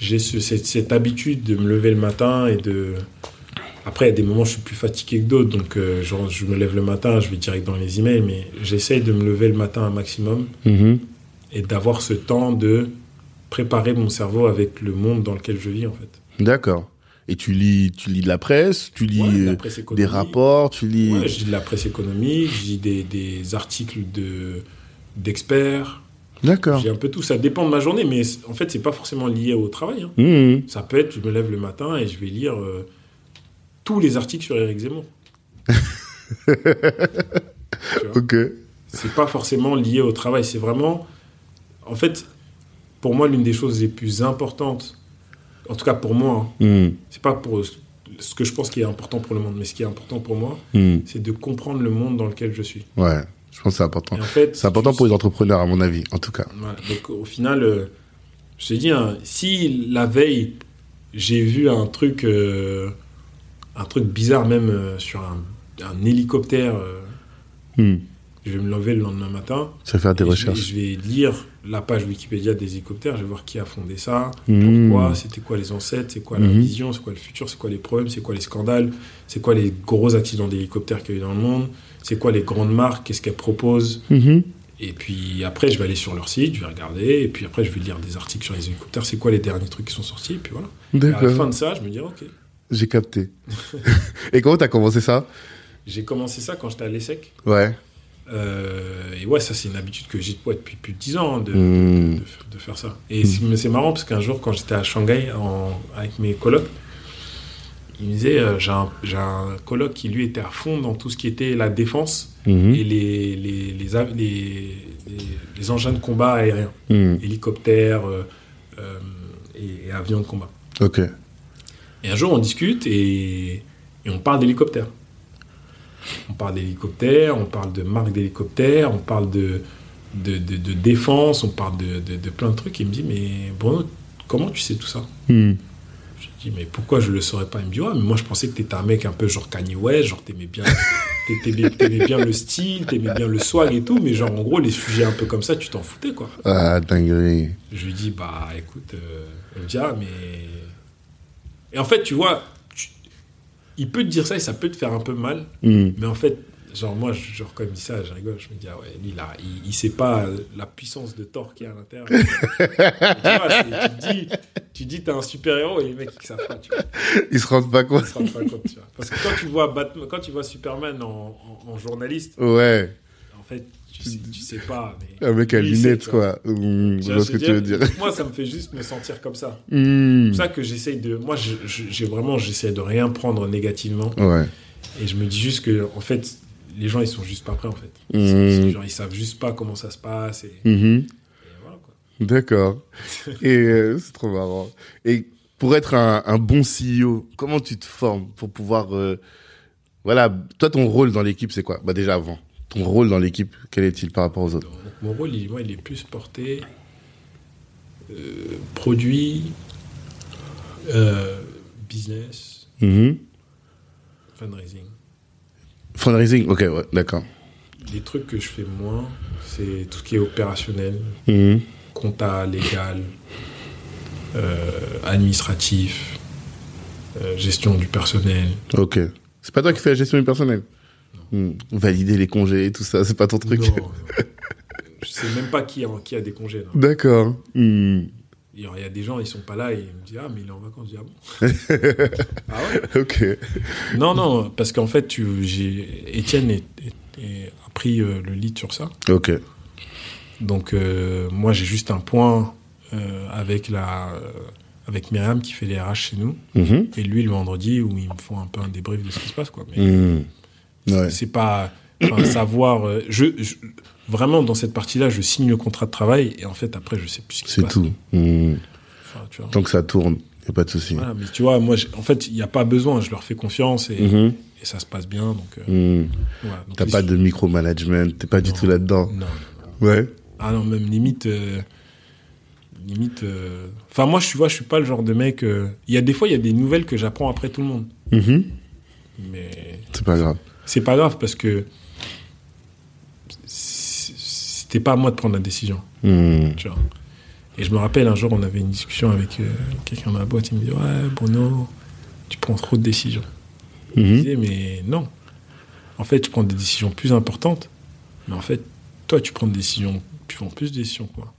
j'ai ce, cette, cette habitude de me lever le matin et de. Après, il y a des moments où je suis plus fatigué que d'autres. Donc, euh, genre, je me lève le matin, je vais direct dans les emails. Mais j'essaye de me lever le matin un maximum Mhm. et d'avoir ce temps de préparer mon cerveau avec le monde dans lequel je vis, en fait. D'accord. Et tu lis, tu lis de la presse, tu lis Ouais, de la euh, presse des rapports, tu lis. Ouais, je lis de la presse économique, je lis des, des articles de d'experts. D'accord. J'ai un peu tout. Ça dépend de ma journée, mais en fait, c'est pas forcément lié au travail. hein. Mhm. Ça peut être, je me lève le matin et je vais lire euh, tous les articles sur Eric Zemmour. Ok. c'est pas forcément lié au travail. C'est vraiment, en fait, pour moi, l'une des choses les plus importantes, en tout cas pour moi, hein, Mhm. c'est pas pour ce que je pense qui est important pour le monde, mais ce qui est important pour moi, Mhm. c'est de comprendre le monde dans lequel je suis. Ouais, je pense que c'est important. Et en fait, C'est important pour les entrepreneurs, à mon avis, en tout cas. Donc au final, euh, je te dis, hein, si la veille, j'ai vu un truc, euh, un truc bizarre même euh, sur un, un hélicoptère, Mhm. je vais me lever le lendemain matin. Vas faire des et je vais- recherches. Je vais, lire la page Wikipédia des hélicoptères, je vais voir qui a fondé ça, Mhm. pourquoi, c'était quoi les ancêtres, c'est quoi la Mhm. vision, c'est quoi le futur, c'est quoi les problèmes, c'est quoi les scandales, c'est quoi les gros accidents d'hélicoptères qu'il y a eu dans le monde, c'est quoi les grandes marques, qu'est-ce qu'elles proposent? Mhm. Et puis après, je vais aller sur leur site, je vais regarder, et puis après, je vais lire des articles sur les hélicoptères, c'est quoi les derniers trucs qui sont sortis, et puis voilà. Et à la fin de ça, je me dis, ok. J'ai capté. Et comment t'as commencé ça? J'ai commencé ça quand j'étais à l'ESSEC. Ouais. Euh, et ouais, ça, c'est une habitude que j'ai ouais, depuis plus de 10 ans hein, de, de, f- de faire ça. Et c'est- mais c'est marrant parce qu'un jour, quand j'étais à Shanghai en- avec mes colocs, il me disait euh, j'ai un, coloc qui lui était à fond dans tout ce qui était la défense Mhm. et les, les, les, av- les- les- les engins de combat aériens, Mhm. hélicoptères euh, euh, et, et avions de combat. Ok. Et un jour, on discute et, et on parle d'hélicoptères. On parle d'hélicoptères, on parle de marques d'hélicoptères, on parle de, de, de- de défense, on parle de, de- de plein de trucs. Il me dit, mais Bruno, comment tu sais tout ça? Mhm. Dis, mais pourquoi je le saurais pas? Il me dit, ouais, mais moi je pensais que t'étais un mec un peu genre Kanye West, genre t'aimais bien, t'aimais, t'aimais bien le style, t'aimais bien le swag et tout, mais genre en gros, les sujets un peu comme ça, tu t'en foutais quoi. Ah, dinguerie. Je lui dis, bah écoute, euh, elle me dit, ah, mais Et en fait, tu vois, tu- il peut te dire ça et ça peut te faire un peu mal. Hmm. Mais en fait, genre, moi, je- genre, quand il me dit ça, je rigole. Je me dis, ah ouais, lui, là, il, il sait pas la puissance de Thor qui est à l'intérieur. tu vois, tu te dis, tu dis, t'es un super-héros et les mecs, ils savent pas, tu vois. Ils se rendent pas Ils compte. se rendent pas compte, tu vois. Parce que quand tu vois Batman, quand tu vois Superman en, en- en journaliste, Ouais. en fait, tu sais, tu sais pas. Mais Un mec à sait, lunettes, quoi. Hmm, Tu Je vois vois ce que tu veux dire? Moi, ça me fait juste me sentir comme ça. Hmm. C'est pour ça que j'essaye de. Moi, j'ai vraiment, j'essaie de rien prendre négativement. Ouais. Et je me dis juste que, en fait, les gens, ils sont juste pas prêts, en fait. Mhm. C'est genre, ils savent juste pas comment ça se passe. Et, Mhm. et voilà, quoi. D'accord. Et euh, c'est trop marrant. Et pour être un, un bon CEO, comment tu te formes pour pouvoir... euh, voilà, toi, ton rôle dans l'équipe, c'est quoi? Bah déjà avant, ton rôle dans l'équipe, quel est-il par rapport aux autres? Donc, mon rôle, il, moi, il est plus porté euh, produit, business, Mhm. fundraising. Fundraising, ok, ouais, d'accord. Les trucs que je fais moins, c'est tout ce qui est opérationnel, Mhm. compta, légal, euh, administratif, euh, gestion du personnel. Ok. C'est pas toi qui fais la gestion du personnel? Hmm. Valider les congés et tout ça, c'est pas ton truc? Non. Je sais même pas qui a, qui a des congés. D'accord. Hmm. Il y a des gens, ils sont pas là et ils me disent Ah, mais il est en vacances. Je dis Ah bon Ah ouais Ok. Non, non, parce qu'en fait, tu, Étienne est- est- est- a pris euh, le lead sur ça. Ok. Donc, euh, moi, j'ai juste un point euh, avec, la, avec Myriam qui fait les RH chez nous. Mhm. Et lui, le vendredi, où ils me font un peu un débrief de ce qui se passe. Quoi. Mais. Ouais. c'est pas enfin, savoir. je, je- vraiment, dans cette partie-là, je signe le contrat de travail et en fait, après, je sais plus ce qui se C'est passe. tout. Enfin, tu vois. Tant que ça tourne, y a pas de souci. Voilà, mais tu vois, moi, en fait, il n'y a pas besoin. Je leur fais confiance et, Mhm. et ça se passe bien. Donc, euh, Hmm. voilà. Donc, T'as pas de micromanagement, t'es pas du tout là-dedans. Non. Ouais. Ah non, même limite. euh, limite. euh, Enfin, moi, je, tu vois, je suis pas le genre de mec. euh, Il y a des fois, il y a des nouvelles que j'apprends après tout le monde. Mhm. Mais C'est pas grave. c'est pas grave parce que c'était pas à moi de prendre la décision. Hmm. Tu vois. Et je me rappelle un jour, on avait une discussion avec euh, quelqu'un dans la boîte. Il me dit Ouais, Bruno, tu prends trop de décisions. Je Mhm. disais Mais non. En fait, je prends des décisions plus importantes. Mais en fait, toi, tu prends des décisions. Tu prends plus de décisions que moi.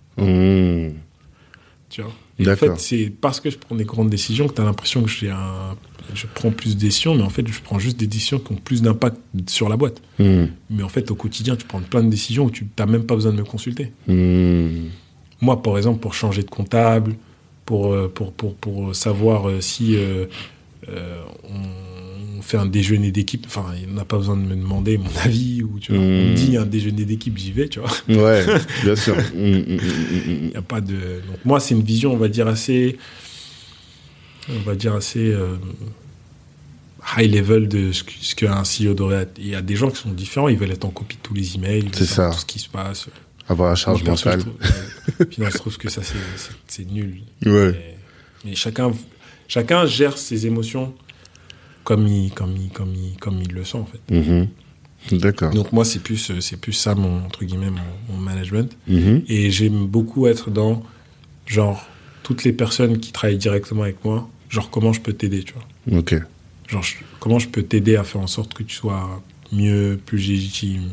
Tu vois. Et en fait, c'est parce que je prends des grandes décisions que tu as l'impression que j'ai un... je prends plus de décisions, mais en fait, je prends juste des décisions qui ont plus d'impact sur la boîte. Hmm. Mais en fait, au quotidien, tu prends plein de décisions où tu n'as même pas besoin de me consulter. Hmm. Moi, par exemple, pour changer de comptable, pour, euh, pour, pour, pour savoir euh, si euh, euh, on fait un déjeuner d'équipe, enfin, il n'a pas besoin de me demander mon avis, ou tu vois, on me Mm. dit un déjeuner d'équipe, j'y vais, tu vois. Ouais, bien sûr. Hmm, hmm, Il y a pas de. Donc moi, c'est une vision, on va dire assez, on va dire assez euh, high level de ce qu'un CEO devrait être. Il y a des gens qui sont différents, ils veulent être en copie de tous les emails, C'est ça. tout ce qui se passe. Avoir la charge mentale. je trouve- ouais. Puis non, je trouve que ça c'est nul. Ouais. Mais, mais chacun, chacun gère ses émotions comme il, comme il, comme il, comme il le sent en fait. Mhm. D'accord. Donc moi, c'est plus, c'est plus ça mon entre guillemets mon, mon management. Mhm. Et j'aime beaucoup être dans, genre, toutes les personnes qui travaillent directement avec moi, genre, comment je peux t'aider, tu vois. Ok. Genre, je- comment je peux t'aider à faire en sorte que tu sois mieux, plus légitime.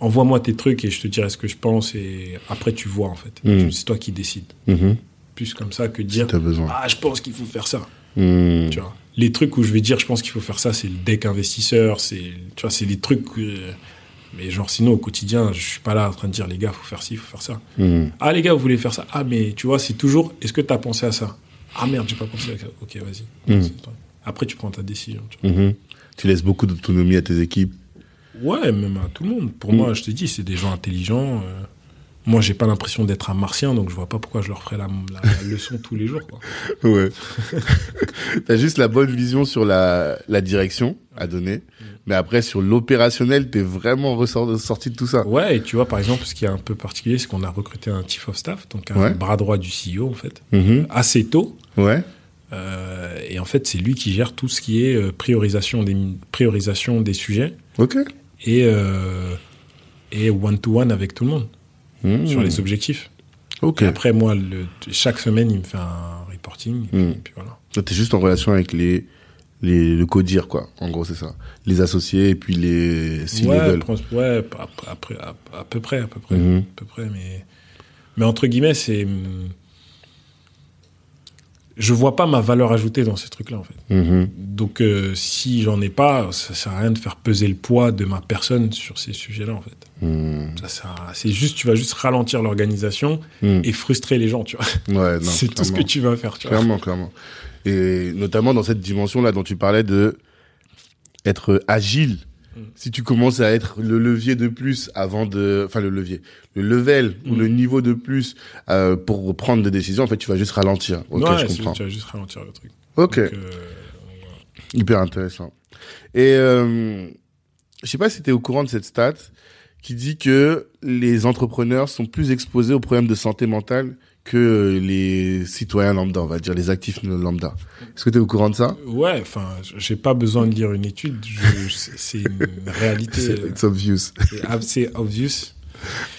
Envoie-moi tes trucs et je te dirai ce que je pense et après tu vois, en fait. Mm. C'est toi qui décides. Mhm. Plus comme ça que Si dire, besoin. ah, je pense qu'il faut faire ça, tu vois. Les trucs où je vais dire, je pense qu'il faut faire ça, c'est le deck investisseur, c'est, tu vois, c'est les trucs que- mais genre, sinon, au quotidien, je suis pas là en train de dire, les gars, faut faire ci, faut faire ça. Hmm. Ah les gars, vous voulez faire ça? Ah mais tu vois, c'est toujours, est-ce que tu as pensé à ça? Ah merde, j'ai pas pensé à ça. Ok, vas-y. Mm. Toi. Après, tu prends ta décision. tu. Mhm. Tu laisses beaucoup d'autonomie à tes équipes? Ouais, même à tout le monde. Pour moi, je t'ai dit, c'est des gens intelligents. euh. Moi, j'ai pas l'impression d'être un martien, donc je vois pas pourquoi je leur ferais la, la- la leçon tous les jours. Quoi. Ouais. T'as juste la bonne vision sur la, la direction à donner. Mais après, sur l'opérationnel, t'es vraiment ressort- sorti de tout ça. Ouais, et tu vois, par exemple, ce qui est un peu particulier, c'est qu'on a recruté un chief of staff, donc un Ouais. bras droit du CEO, en fait, Mhm. assez tôt. Ouais. Euh, et en fait, c'est lui qui gère tout ce qui est euh, priorisation, des, priorisation des sujets Ok. et, euh, et one-to-one avec tout le monde. Hmm. sur les objectifs. Et après, moi, le, chaque semaine, il me fait un reporting. Et, Mm. puis, voilà. T'es juste en relation avec les, les, le codir, quoi. En gros, c'est ça. Les associés et puis les ouais, C-level. prends- ouais, après, à, à peu près, à peu près, Mhm. à peu près, mais, mais entre guillemets, c'est, hum, je vois pas ma valeur ajoutée dans ces trucs-là, en fait. Mhm. Donc, euh, si j'en ai pas, ça sert à rien de faire peser le poids de ma personne sur ces sujets-là, en fait. À- c'est juste, tu vas juste ralentir l'organisation Mhm. et frustrer les gens, tu vois. Ouais, non, c'est tout ce que tu vas faire, tu vois. Clairement, clairement. Et notamment dans cette dimension-là dont tu parlais de être agile. Mm. Si tu commences à être le levier de plus avant de, enfin le levier, le level ou Mm. le niveau de plus euh, pour prendre des décisions, en fait, tu vas juste ralentir. Ok, Ouais, je comprends. tu vas juste ralentir le truc. Ok, Donc, euh, hyper intéressant. Et euh, je sais pas si tu es au courant de cette stat qui dit que les entrepreneurs sont plus exposés aux problèmes de santé mentale que les citoyens lambda, on va dire, les actifs lambda. Est-ce que tu es au courant de ça? Ouais, enfin, j'ai pas besoin de lire une étude. c'est une réalité. C'est euh, it's obvious. C'est obvious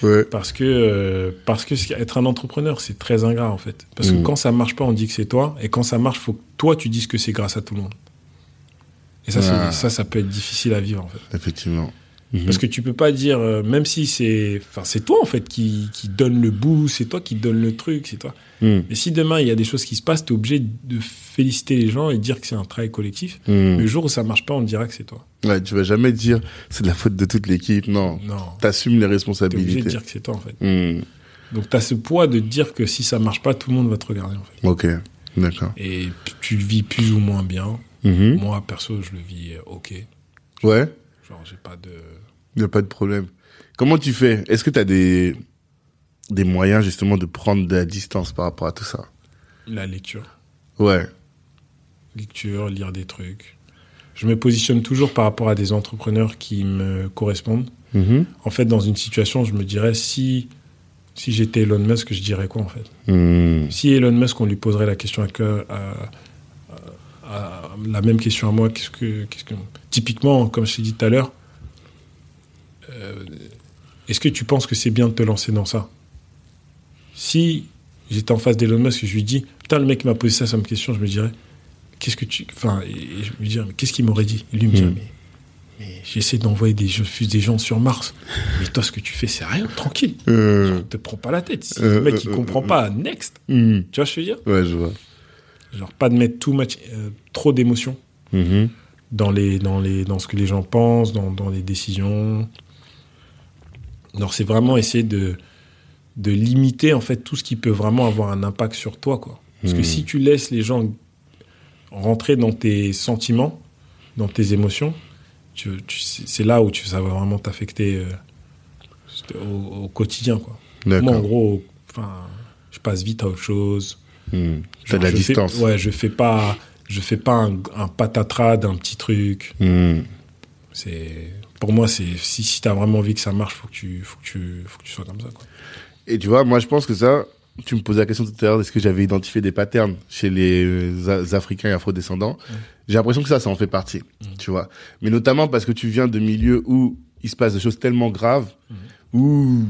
Ouais. parce que euh, parce que être un entrepreneur c'est très ingrat en fait. Parce que Mm. quand ça marche pas, on dit que c'est toi, et quand ça marche, faut que toi tu dises que c'est grâce à tout le monde. Et ça, Ah. ça, ça peut être difficile à vivre en fait. Effectivement. Mhm. Parce que tu peux pas dire, euh, même si c'est, enfin, c'est toi en fait qui, qui donne le bout, c'est toi qui donne le truc, c'est toi. Mhm. Mais si demain il y a des choses qui se passent, t'es obligé de féliciter les gens et dire que c'est un travail collectif. Mhm. Le jour où ça marche pas, on dira que c'est toi. Ouais, tu vas jamais dire c'est de la faute de toute l'équipe. Non, Non. t'assumes les T'es obligé de responsabilités. dire que c'est toi en fait. Donc t'as ce poids de dire que si ça marche pas, tout le monde va te regarder en fait. Ok, d'accord. Et tu le vis plus ou moins bien. Moi perso, je le vis euh, ok. Ouais, Genre j'ai pas de. Y a pas de problème. Comment tu fais? Est-ce que t'as des des moyens justement de prendre de la distance par rapport à tout ça? La lecture. Ouais. Lecture, lire des trucs. Je me positionne toujours par rapport à des entrepreneurs qui me correspondent. Mhm. En fait, dans une situation, je me dirais si, si j'étais Elon Musk, je dirais quoi en fait? Mhm. Si Elon Musk, on lui poserait la question à, que- à- à- à- la même question à moi, qu'est-ce que, qu'est-ce que, typiquement, comme je t'ai dit tout à l'heure, est-ce que tu penses que c'est bien de te lancer dans ça Si j'étais en face d'Elon Musk et je lui dis, putain, le mec m'a posé ça comme question, je me dirais, qu'est-ce que tu, enfin, et, je me dirais, mais qu'est-ce qu'il m'aurait dit Et lui me dirait, Mm. mais, mais j'essaie d'envoyer des, des gens sur Mars, mais toi, ce que tu fais, c'est rien, tranquille. Euh, Te prends pas la tête. Si Euh, le mec il euh, comprend euh, pas, next. mhm. Tu vois ce que je veux dire Ouais, je vois. Genre pas de mettre too much, euh, trop d'émotions Mhm. dans les dans les dans ce que les gens pensent, dans, dans les décisions. Alors c'est vraiment essayer de de limiter en fait tout ce qui peut vraiment avoir un impact sur toi quoi. Parce que Mhm. si tu laisses les gens rentrer dans tes sentiments, dans tes émotions, tu, tu- c'est là où tu, ça va vraiment t'affecter euh, au, au quotidien quoi. Moi en gros, enfin, je passe vite à autre chose. Mhm. T'as de la fais- distance. ouais, je fais pas, je fais pas un, un patatras d'un petit truc. Mhm. C'est, pour moi, c'est si, si t'as vraiment envie que ça marche, faut que tu, faut que tu, faut que tu sois comme ça. Quoi. Et tu vois, moi, je pense que ça, tu me posais la question tout à l'heure, est-ce que j'avais identifié des patterns chez les euh, Africains et Afro-descendants? J'ai l'impression que ça, ça en fait partie, tu vois. Mais notamment parce que tu viens de milieux où il se passe des choses tellement graves, où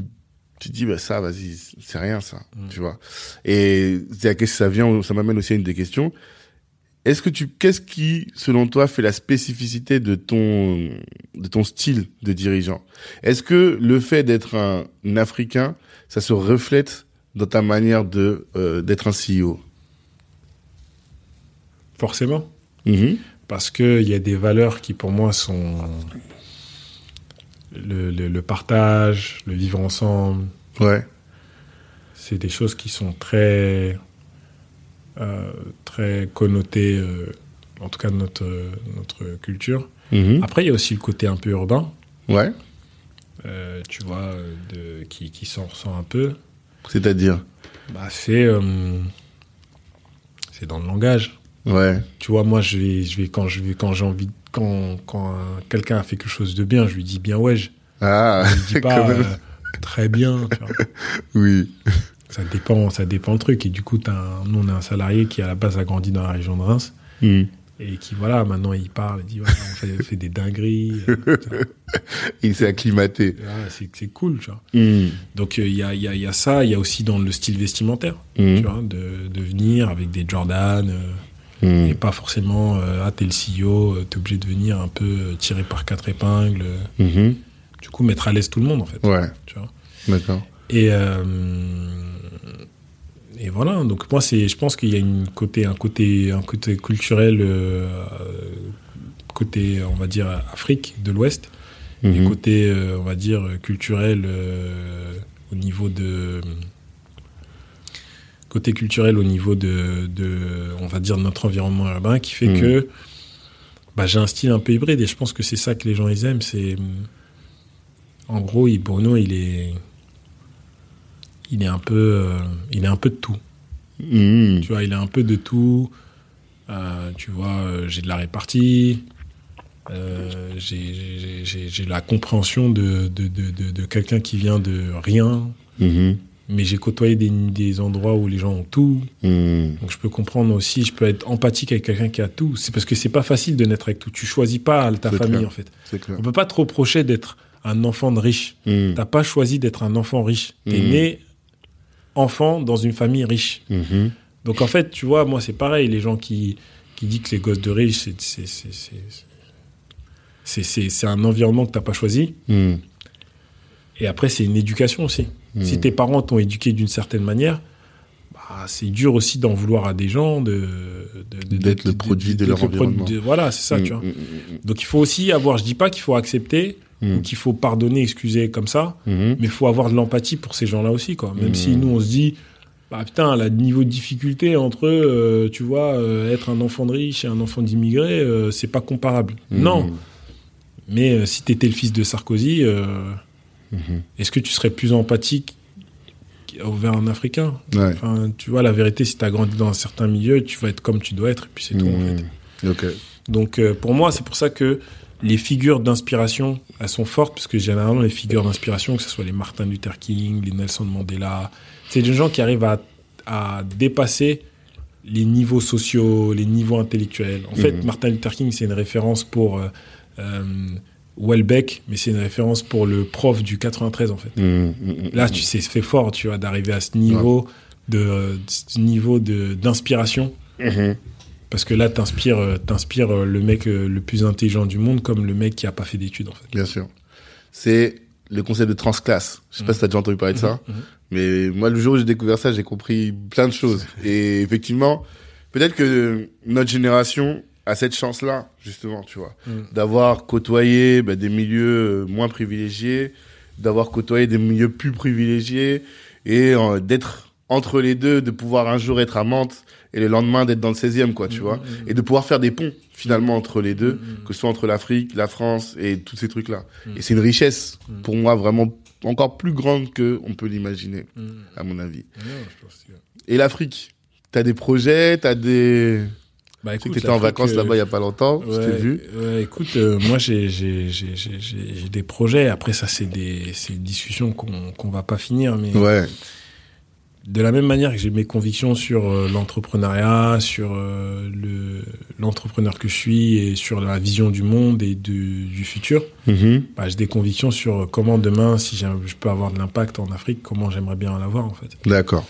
tu te dis, bah, ça, vas-y, c'est rien, ça, tu vois. Et c'est à que ça vient, ça m'amène aussi à une des questions. Est-ce que tu, qu'est-ce qui, selon toi, fait la spécificité de ton, de ton style de dirigeant? Est-ce que le fait d'être un, un Africain, ça se reflète dans ta manière de, euh, d'être un CEO? Forcément, Mhm. parce que il y a des valeurs qui pour moi sont le, le- le partage, le vivre ensemble. Ouais. C'est des choses qui sont très, très connotées, euh, en tout cas de notre, notre culture. Mhm. Après, il y a aussi le côté un peu urbain. Ouais. euh, tu vois, euh, de, qui, qui s'en ressent un peu, C'est-à-dire? bah, c'est euh, dans le langage. Ouais. Tu vois, moi, je vais, je vais quand je vais quand j'ai envie, quand, quand euh, quelqu'un a fait quelque chose de bien, je lui dis bien ouais, je, Ah, je lui dis pas quand même. euh, très bien. tu vois. Oui. Ça dépend, ça dépend le truc. Et du coup, un- nous, on a un salarié qui à la base a grandi dans la région de Reims. Mhm. Et qui, voilà, maintenant, il parle, il dit, voilà, on fait, fait des dingueries. euh, Il s'est acclimaté. c'est cool, tu vois. Mm. Donc, euh, il y, a, y, a, y a ça, il y a aussi dans le style vestimentaire, Mm. tu vois, de, de venir avec des Jordan, euh, et pas forcément, euh, ah, t'es le CEO, t'es obligé de venir un peu tiré par quatre épingles. du coup, mettre à l'aise tout le monde, en fait. Ouais, Tu vois. d'accord. Et, et voilà, donc moi, c'est, je pense qu'il y a une côté, un, côté, un côté culturel, euh, côté, on va dire, Afrique de l'Ouest, et Mhm. côté, euh, on va dire, culturel euh, au niveau de. Côté culturel au niveau de, de, on va dire, notre environnement urbain qui fait Mhm. que bah, j'ai un style un peu hybride et je pense que c'est ça que les gens ils aiment. C'est en gros, il, Bruno, il est, il est un peu, euh, il est un peu de tout. Mm. Tu vois, il est un peu de tout. Euh, tu vois, euh, j'ai de la répartie. euh, j'ai- la compréhension de, de, de, de, de quelqu'un qui vient de rien. Mhm. Mais j'ai côtoyé des, des endroits où les gens ont tout. Mm. Donc je peux comprendre aussi, je peux être empathique avec quelqu'un qui a tout. C'est parce que c'est pas facile de naître avec tout. Tu choisis pas ta famille clair. en fait. On peut pas te reprocher d'être un enfant de riche. T'as pas choisi d'être un enfant riche. T'es né enfant dans une famille riche. Mhm. Donc en fait, tu vois, moi c'est pareil. Les gens qui, qui disent que les gosses de riches, c'est- un environnement que t'as pas choisi. Mm. Et après, c'est une éducation aussi. Mm. Si tes parents t'ont éduqué d'une certaine manière, bah, c'est dur aussi d'en vouloir à des gens, de, D'être le produit de leur produit environnement. de- voilà, c'est ça, tu vois. Donc il faut aussi avoir, je dis pas qu'il faut accepter mm. ou qu'il faut pardonner, excuser comme ça, Mhm. mais il faut avoir de l'empathie pour ces gens-là aussi, quoi. Même si nous on se dit, bah putain, le niveau de difficulté entre, euh, tu vois, euh, être un enfant de riche et un enfant d'immigré, euh, c'est pas comparable. Non, mais euh, si t'étais le fils de Sarkozy, est-ce que tu serais plus empathique envers un Africain? Ouais. Enfin, tu vois, la vérité, si tu as grandi dans un certain milieu, tu vas être comme tu dois être, et puis c'est tout, en fait. Ok. Donc, euh, pour moi, c'est pour ça que les figures d'inspiration, elles sont fortes, parce que généralement, les figures d'inspiration, que ce soit les Martin Luther King, les Nelson Mandela, c'est des gens qui arrivent à, à dépasser les niveaux sociaux, les niveaux intellectuels. En fait, Mhm. Martin Luther King, c'est une référence pour euh, euh, Welbeck, mais c'est une référence pour le prof du 93, en fait. Mm, mm. Là, tu sais, c'est fort, tu vois, d'arriver à ce niveau de, ce niveau de d'inspiration, Mhm. Parce que là, t'inspires, euh, t'inspires euh, le mec euh, le plus intelligent du monde, comme le mec qui a pas fait d'études, en fait. Bien sûr. C'est le concept de transclasse. Je sais pas Mhm. si t'as déjà entendu parler de ça. Mhm. Mais moi, le jour où j'ai découvert ça, j'ai compris plein de choses. Et effectivement, peut-être que notre génération a cette chance-là, justement, tu vois, d'avoir côtoyé bah, des milieux moins privilégiés, d'avoir côtoyé des milieux plus privilégiés, et euh, d'être entre les deux, de pouvoir un jour être à Mantes et le lendemain d'être dans le 16e, quoi, tu Mhm. vois, Mhm. et de pouvoir faire des ponts finalement entre les deux, que ce soit entre l'Afrique, la France et tous ces trucs-là. Et c'est une richesse pour moi vraiment encore plus grande que on peut l'imaginer, à mon avis. Je Et l'Afrique T'as des projets, t'as des... Bah, écoute, t'étais en vacances euh, là-bas il y a pas longtemps, je Ouais, t'ai vu. ouais, écoute, euh, moi j'ai j'ai j'ai j'ai des projets. Après ça c'est des c'est une discussion qu'on qu'on va pas finir, mais Ouais. De la même manière que j'ai mes convictions sur euh, l'entrepreneuriat, sur euh, le l'entrepreneur que je suis et sur la vision du monde et du, du futur, Mhm. bah, j'ai des convictions sur comment demain, si je peux avoir de l'impact en Afrique, comment j'aimerais bien en avoir en fait. D'accord.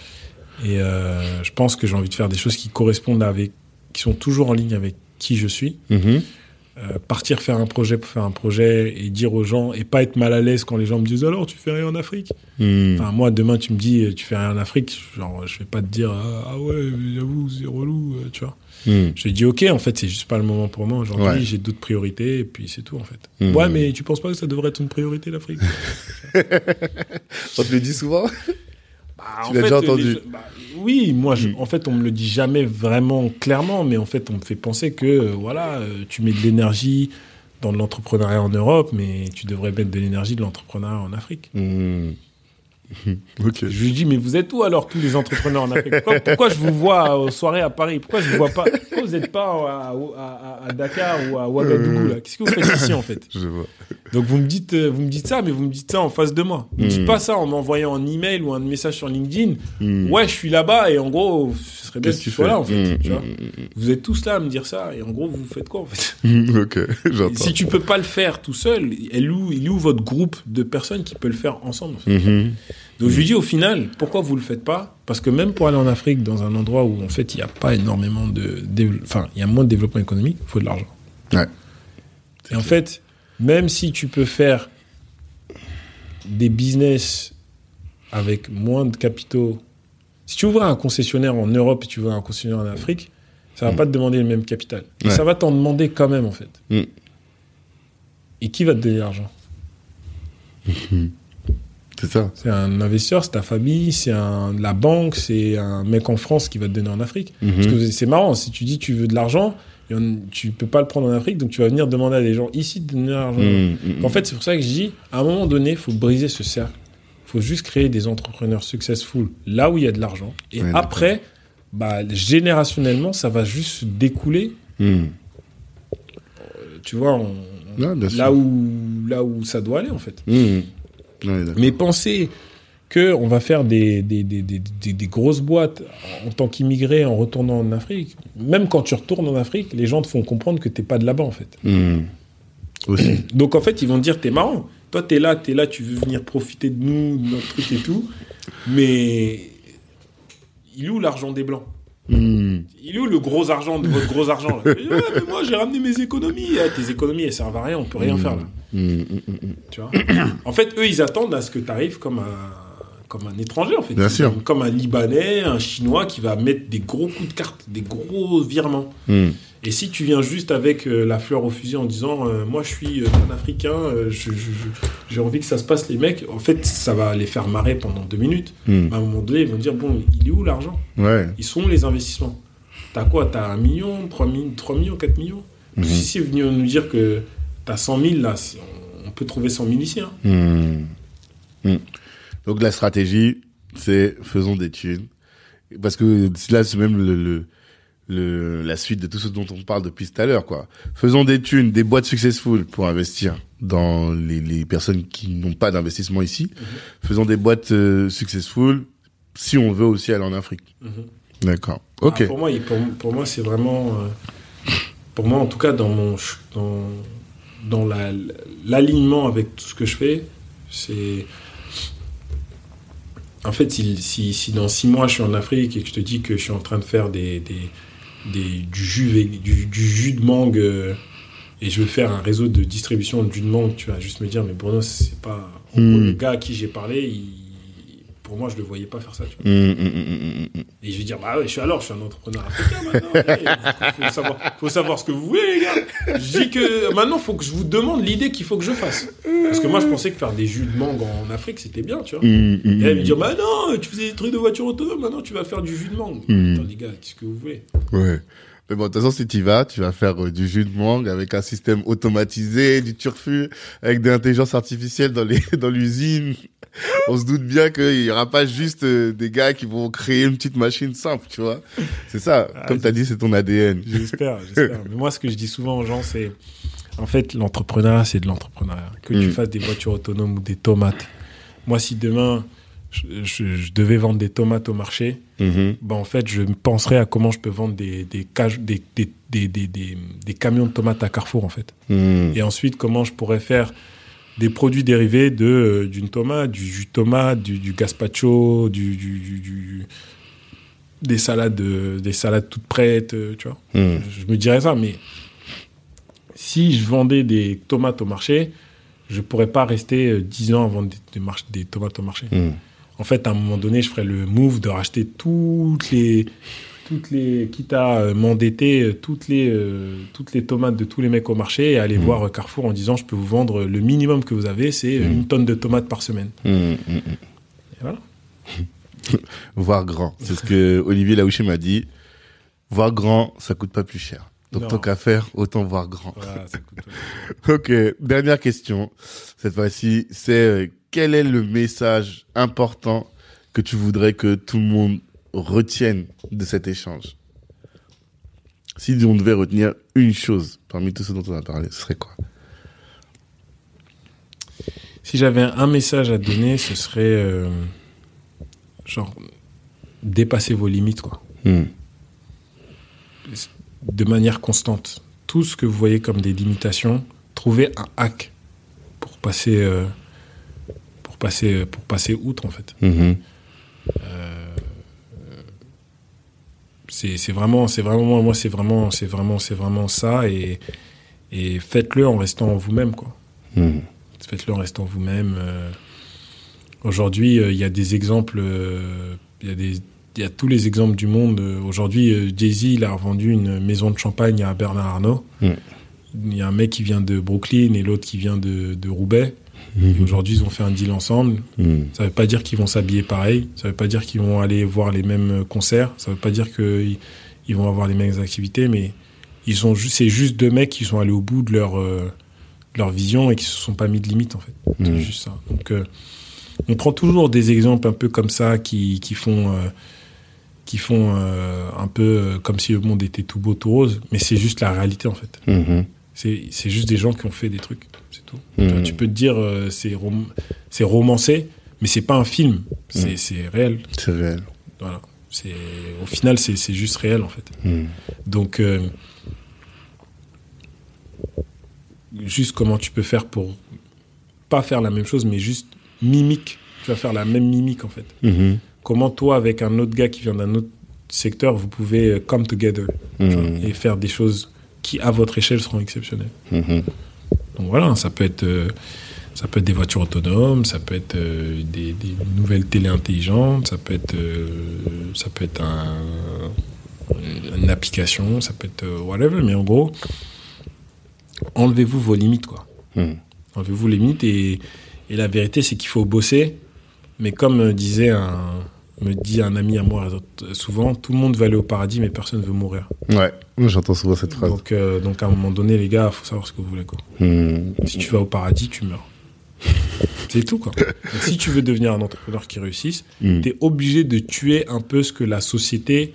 Et euh, je pense que j'ai envie de faire des choses qui correspondent avec, qui sont toujours en ligne avec qui je suis. Mhm. Euh, partir faire un projet pour faire un projet et dire aux gens et pas être mal à l'aise quand les gens me disent alors tu fais rien en Afrique? Mhm. Enfin moi demain tu me dis euh, tu fais rien en Afrique, genre je vais pas te dire ah, ah ouais j'avoue c'est relou euh, tu vois. Mhm. Je dis ok en fait c'est juste pas le moment pour moi aujourd'hui Ouais. j'ai d'autres priorités et puis c'est tout en fait. Mhm. Ouais mais tu penses pas que ça devrait être une priorité l'Afrique? On te le dit souvent? Bah, Tu l'as déjà les- entendu. bah, Oui, moi, je- Mm. en fait, on me le dit jamais vraiment clairement, mais en fait, on me fait penser que, euh, voilà, euh, tu mets de l'énergie dans de l'entrepreneuriat en Europe, mais tu devrais mettre de l'énergie de l'entrepreneuriat en Afrique. Ok. Je lui dis, mais vous êtes où alors tous les entrepreneurs en Afrique? Pourquoi, pourquoi je vous vois aux soirées à Paris? Pourquoi je vous vois pas? Pourquoi vous n'êtes pas à, à- à- à Dakar ou à Ouagadougou Qu'est-ce que vous faites ici en fait? Je vois. Donc vous me dites, euh, vous me dites ça, mais vous me dites ça en face de moi. Vous me dites Mm. pas ça en m'envoyant un email ou un message sur LinkedIn. Hmm. Ouais, je suis là-bas et en gros, ce serait bien que tu sois là en fait. Hmm, tu vois. hmm, Vous êtes tous là à me dire ça et en gros, vous faites quoi en fait? Hmm. Ok, j'entends. Si tu peux pas le faire tout seul, elle où, il est où votre groupe de personnes qui peut le faire ensemble en fait Mhm. Donc je lui dis au final, pourquoi vous le faites pas? Parce que même pour aller en Afrique, dans un endroit où en fait il n'y a pas énormément de, enfin il y a moins de développement économique, il faut de l'argent. Ouais. Et en fait, même si tu peux faire des business avec moins de capitaux, si tu ouvres un concessionnaire en Europe et tu ouvres un concessionnaire en Afrique, ça va Mm. pas te demander le même capital. Et Ouais. ça va t'en demander quand même en fait. Mm. Et qui va te donner l'argent? C'est ça. C'est un investisseur, c'est ta famille, c'est la banque, c'est un mec en France qui va te donner en Afrique. Mhm. Parce que c'est marrant, si tu dis tu veux de l'argent, tu peux pas le prendre en Afrique, donc tu vas venir demander à des gens ici de donner l'argent. Hmm, hmm. En fait, c'est pour ça que je dis, à un moment donné, il faut briser ce cercle. Il faut juste créer des entrepreneurs successful là où il y a de l'argent. Et Ouais, après, bah, générationnellement, ça va juste se découler, Hmm. tu vois, Ouais, là, où, là où ça doit aller, en fait. Ouais. Mais penser que on va faire des, des, des, des, grosses boîtes en tant qu'immigré en retournant en Afrique, même quand tu retournes en Afrique, les gens te font comprendre que t'es pas de là-bas, en fait. Hmm. Aussi. Donc en fait, ils vont te dire t'es marrant. Toi, t'es là, t'es là, tu veux venir profiter de nous, de notre truc et tout. Mais il est où l'argent des blancs? Hmm. Il est où le gros argent de votre gros argent là? Dis, Ouais, mais moi j'ai ramené mes économies. Ah, tes économies elles servent à rien, on peut rien faire là. Hmm, hmm, hmm. Tu vois? En fait, eux ils attendent à ce que tu arrives comme un comme un étranger en fait. Bien sûr. Comme, comme un Libanais, un Chinois qui va mettre des gros coups de carte, des gros virements. Hmm. Et si tu viens juste avec euh, la fleur au fusil en disant euh, moi je suis euh, un africain, euh, je- je- je- j'ai envie que ça se passe les mecs, en fait ça va les faire marrer pendant deux minutes. Hmm. À un moment donné ils vont dire bon il est où l'argent? Ouais. Ils sont où les investissements T'as quoi? T'as un million, 3 millions, 3 millions, 4 millions? Mhm. Si c'est venu nous dire que t'as 100 000 là, on, on peut trouver 100 000 ici. hein. Hmm. Donc la stratégie, c'est faisons des thunes. Parce que là, c'est même le, le, le- la suite de tout ce dont on parle depuis tout à l'heure, quoi. Faisons des thunes, des boîtes successful pour investir dans les, les personnes qui n'ont pas d'investissement ici. Faisons des boîtes euh, successful si on veut aussi aller en Afrique. Mhm. D'accord. Ok. Ah, pour moi, pour, pour moi c'est vraiment. euh, pour moi, en tout cas, dans, mon, dans, dans la- l'alignement avec tout ce que je fais, c'est. En fait, si, si, si dans six mois je suis en Afrique et que je te dis que je suis en train de faire des, des, des- du, jus, vé- du, du jus de mangue euh, et je veux faire un réseau de distribution de jus de mangue, tu vas juste me dire, mais Bruno, c'est pas. En gros, Hmm. le gars à qui j'ai parlé, il- pour moi, je le voyais pas faire ça. Tu vois. Hmm, hmm, hmm. Et je vais dire, bah ouais, je suis alors, je suis un entrepreneur africain maintenant. Il faut, savoir, faut savoir ce que vous voulez, les gars. Je dis que maintenant, il faut que je vous demande l'idée qu'il faut que je fasse. Parce que moi, je pensais que faire des jus de mangue en Afrique, c'était bien, tu vois. Et elle me dit, bah non, tu faisais des trucs de voiture autonome, maintenant tu vas faire du jus de mangue. Attends, les gars, qu'est-ce que vous voulez? Ouais. Mais bon, de toute façon, si tu vas, tu vas faire euh, du jus de mangue avec un système automatisé, du turfu, avec de l'intelligence artificielle dans les dans l'usine. On se doute bien qu'il y aura pas juste euh, des gars qui vont créer une petite machine simple, tu vois. C'est ça. Ah, Comme tu as dit, c'est ton ADN. J'espère, j'espère. Mais moi, ce que je dis souvent aux gens, c'est en fait, l'entrepreneuriat, c'est de l'entrepreneuriat. Que tu Mm. fasses des voitures autonomes ou des tomates. Moi, si demain, je, je- je devais vendre des tomates au marché, Mhm. ben, en fait, je penserais à comment je peux vendre des, camions de tomates à Carrefour, en fait. Mhm. Et ensuite, comment je pourrais faire des produits dérivés de euh, d'une tomate, du jus de tomate, du, du gazpacho, du, du, du- du- des salades, euh, des salades toutes prêtes, euh, tu vois. Mhm. Je me dirais ça, mais si je vendais des tomates au marché, je pourrais pas rester euh, 10 ans à vendre des, des tomates au marché. Mhm. En fait, à un moment donné, je ferais le move de racheter toutes les, toutes les, quitte à euh, m'endetter, euh, toutes les, euh, toutes les tomates de tous les mecs au marché et aller Mm. voir Carrefour en disant, je peux vous vendre le minimum que vous avez, c'est Mm. une tonne de tomates par semaine. Et voilà. Voir grand. C'est ce que Olivier Laouché m'a dit. Voir grand, ça coûte pas plus cher. Donc Non. tant qu'à faire, autant voir grand. Voilà, ça coûte- Ok, dernière question. Cette fois-ci, c'est euh, quel est le message important que tu voudrais que tout le monde retienne de cet échange Si on devait retenir une chose parmi tout ce dont on a parlé, ce serait quoi? Si j'avais un message à donner, ce serait euh, genre dépasser vos limites, quoi. Hmm. De manière constante. Tout ce que vous voyez comme des limitations, trouvez un hack pour passer, euh, pour passer, pour passer outre, en fait. Mhm. C'est c'est vraiment, c'est vraiment, moi, c'est vraiment, c'est vraiment, c'est vraiment ça. Et, et faites-le en restant vous-même, quoi. Mhm. Faites-le en restant vous-même. euh. Aujourd'hui, euh, il y a des exemples, euh, il y a des il y a tous les exemples du monde. Aujourd'hui, Jay-Z, il a revendu une maison de champagne à Bernard Arnault. Mm. Il y a un mec qui vient de Brooklyn et l'autre qui vient de, de Roubaix. Aujourd'hui, ils ont fait un deal ensemble. Mhm. Ça veut pas dire qu'ils vont s'habiller pareil. Ça veut pas dire qu'ils vont aller voir les mêmes concerts. Ça veut pas dire qu'ils ils vont avoir les mêmes activités. Mais ils c'est juste deux mecs qui sont allés au bout de leur, euh, de leur vision et qui se sont pas mis de limite, en fait. C'est Mhm. juste ça. Donc, euh, on prend toujours des exemples un peu comme ça qui, qui font, euh, qui font euh, un peu euh, comme si le monde était tout beau, tout rose. Mais c'est juste la réalité, en fait. C'est c'est juste des gens qui ont fait des trucs, Mhm. Tu vois, Tu peux te dire euh, c'est rom- c'est romancé, mais c'est pas un film, c'est c'est réel. C'est réel. Voilà. C'est au final c'est juste réel en fait. Mhm. Donc euh, juste comment tu peux faire pour pas faire la même chose, mais juste mimique. Tu vas faire la même mimique en fait. Comment toi avec un autre gars qui vient d'un autre secteur, vous pouvez euh, come together vois, et faire des choses qui à votre échelle seront exceptionnelles. Donc voilà, ça peut être, euh, ça peut être des voitures autonomes, ça peut être euh, des, des nouvelles télé intelligentes, ça peut être, euh, ça peut être un, une application, ça peut être whatever. Mais en gros, enlevez-vous vos limites, quoi. Mhm. Enlevez-vous les limites et, et la vérité, c'est qu'il faut bosser. Mais comme disait un, me dit un ami à moi souvent, tout le monde veut aller au paradis, mais personne veut mourir. Ouais, j'entends souvent cette phrase. Donc, euh, donc à un moment donné, les gars, faut savoir ce que vous voulez, quoi. Mhm. Si tu vas au paradis, tu meurs. C'est tout, quoi. Donc, si tu veux devenir un entrepreneur qui réussisse, Mhm. tu es obligé de tuer un peu ce que la société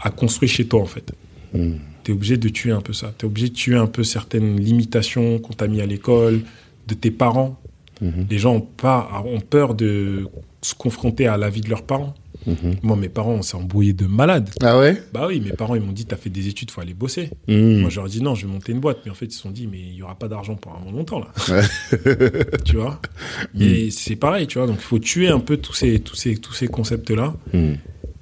a construit chez toi, en fait. Mhm. Tu es obligé de tuer un peu ça. Tu es obligé de tuer un peu certaines limitations qu'on t'a mis à l'école, de tes parents. Mhm. Les gens ont, pas, ont peur de se confronter à la vie de leurs parents. Mhm. Moi, mes parents, on s'est embrouillés de malade. Ah ouais? Bah oui, mes parents, ils m'ont dit, t'as fait des études, faut aller bosser. Mhm. Moi, je leur ai dit, non, je vais monter une boîte. Mais en fait, ils se sont dit, mais il y aura pas d'argent pour un moment longtemps, là. Ouais. tu vois? Mais c'est pareil, tu vois. Donc, il faut tuer un peu tous ces, tous ces, tous ces concepts-là. Mhm.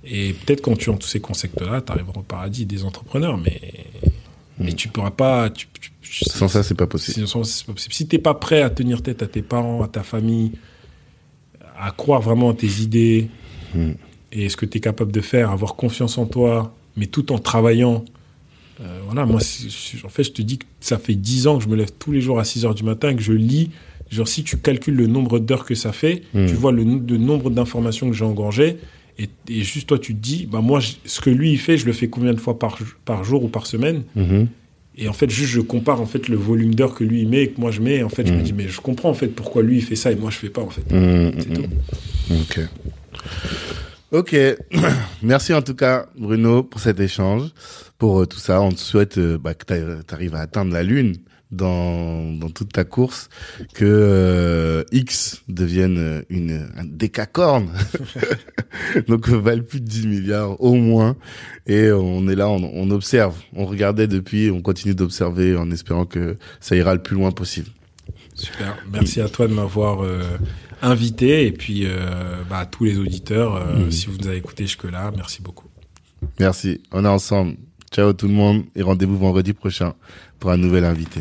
Et peut-être qu'en tuant tous ces concepts-là, tu arriveras au paradis des entrepreneurs. Mais, mais tu pourras pas. Tu, tu- tu- Sans ça, c'est pas possible. Sinon, c'est pas possible. Si t'es pas prêt à tenir tête à tes parents, à ta famille, à croire vraiment à tes idées Mhm. et ce que tu es capable de faire, avoir confiance en toi, mais tout en travaillant. euh, voilà, moi, en fait, je te dis que ça fait 10 ans que je me lève tous les jours à 6 heures du matin, que je lis. Genre, si tu calcules le nombre d'heures que ça fait, Mhm. tu vois le, no- le nombre d'informations que j'ai engorgées, et, et juste toi, tu te dis, bah moi, je- ce que lui, il fait, je le fais combien de fois par, par jour ou par semaine Mhm. Et en fait, juste je compare en fait le volume d'heures que lui il met et que moi je mets. Et en fait, je me Mhm. dis mais je comprends en fait pourquoi lui il fait ça et moi je fais pas en fait. Mhm. C'est tout. Ok. Ok. Merci en tout cas, Bruno, pour cet échange, pour euh, tout ça. On te souhaite euh, bah, que tu arrives à atteindre la Lune dans, dans toute ta course, que euh, X devienne une, un décacorne, donc euh, valent plus de 10 milliards au moins. Et on est là, on, on observe, on regardait depuis, on continue d'observer en espérant que ça ira le plus loin possible. Super. Merci à toi de m'avoir euh, invité et puis euh, bah, à tous les auditeurs, euh, Mhm. si vous nous avez écouté jusque là, merci beaucoup. Merci. On est ensemble. Ciao tout le monde et rendez-vous vendredi prochain pour un nouvel invité.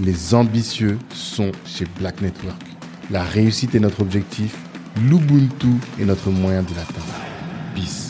Les ambitieux sont chez Black Network. La réussite est notre objectif, l'Ubuntu est notre moyen de l'atteindre. Peace.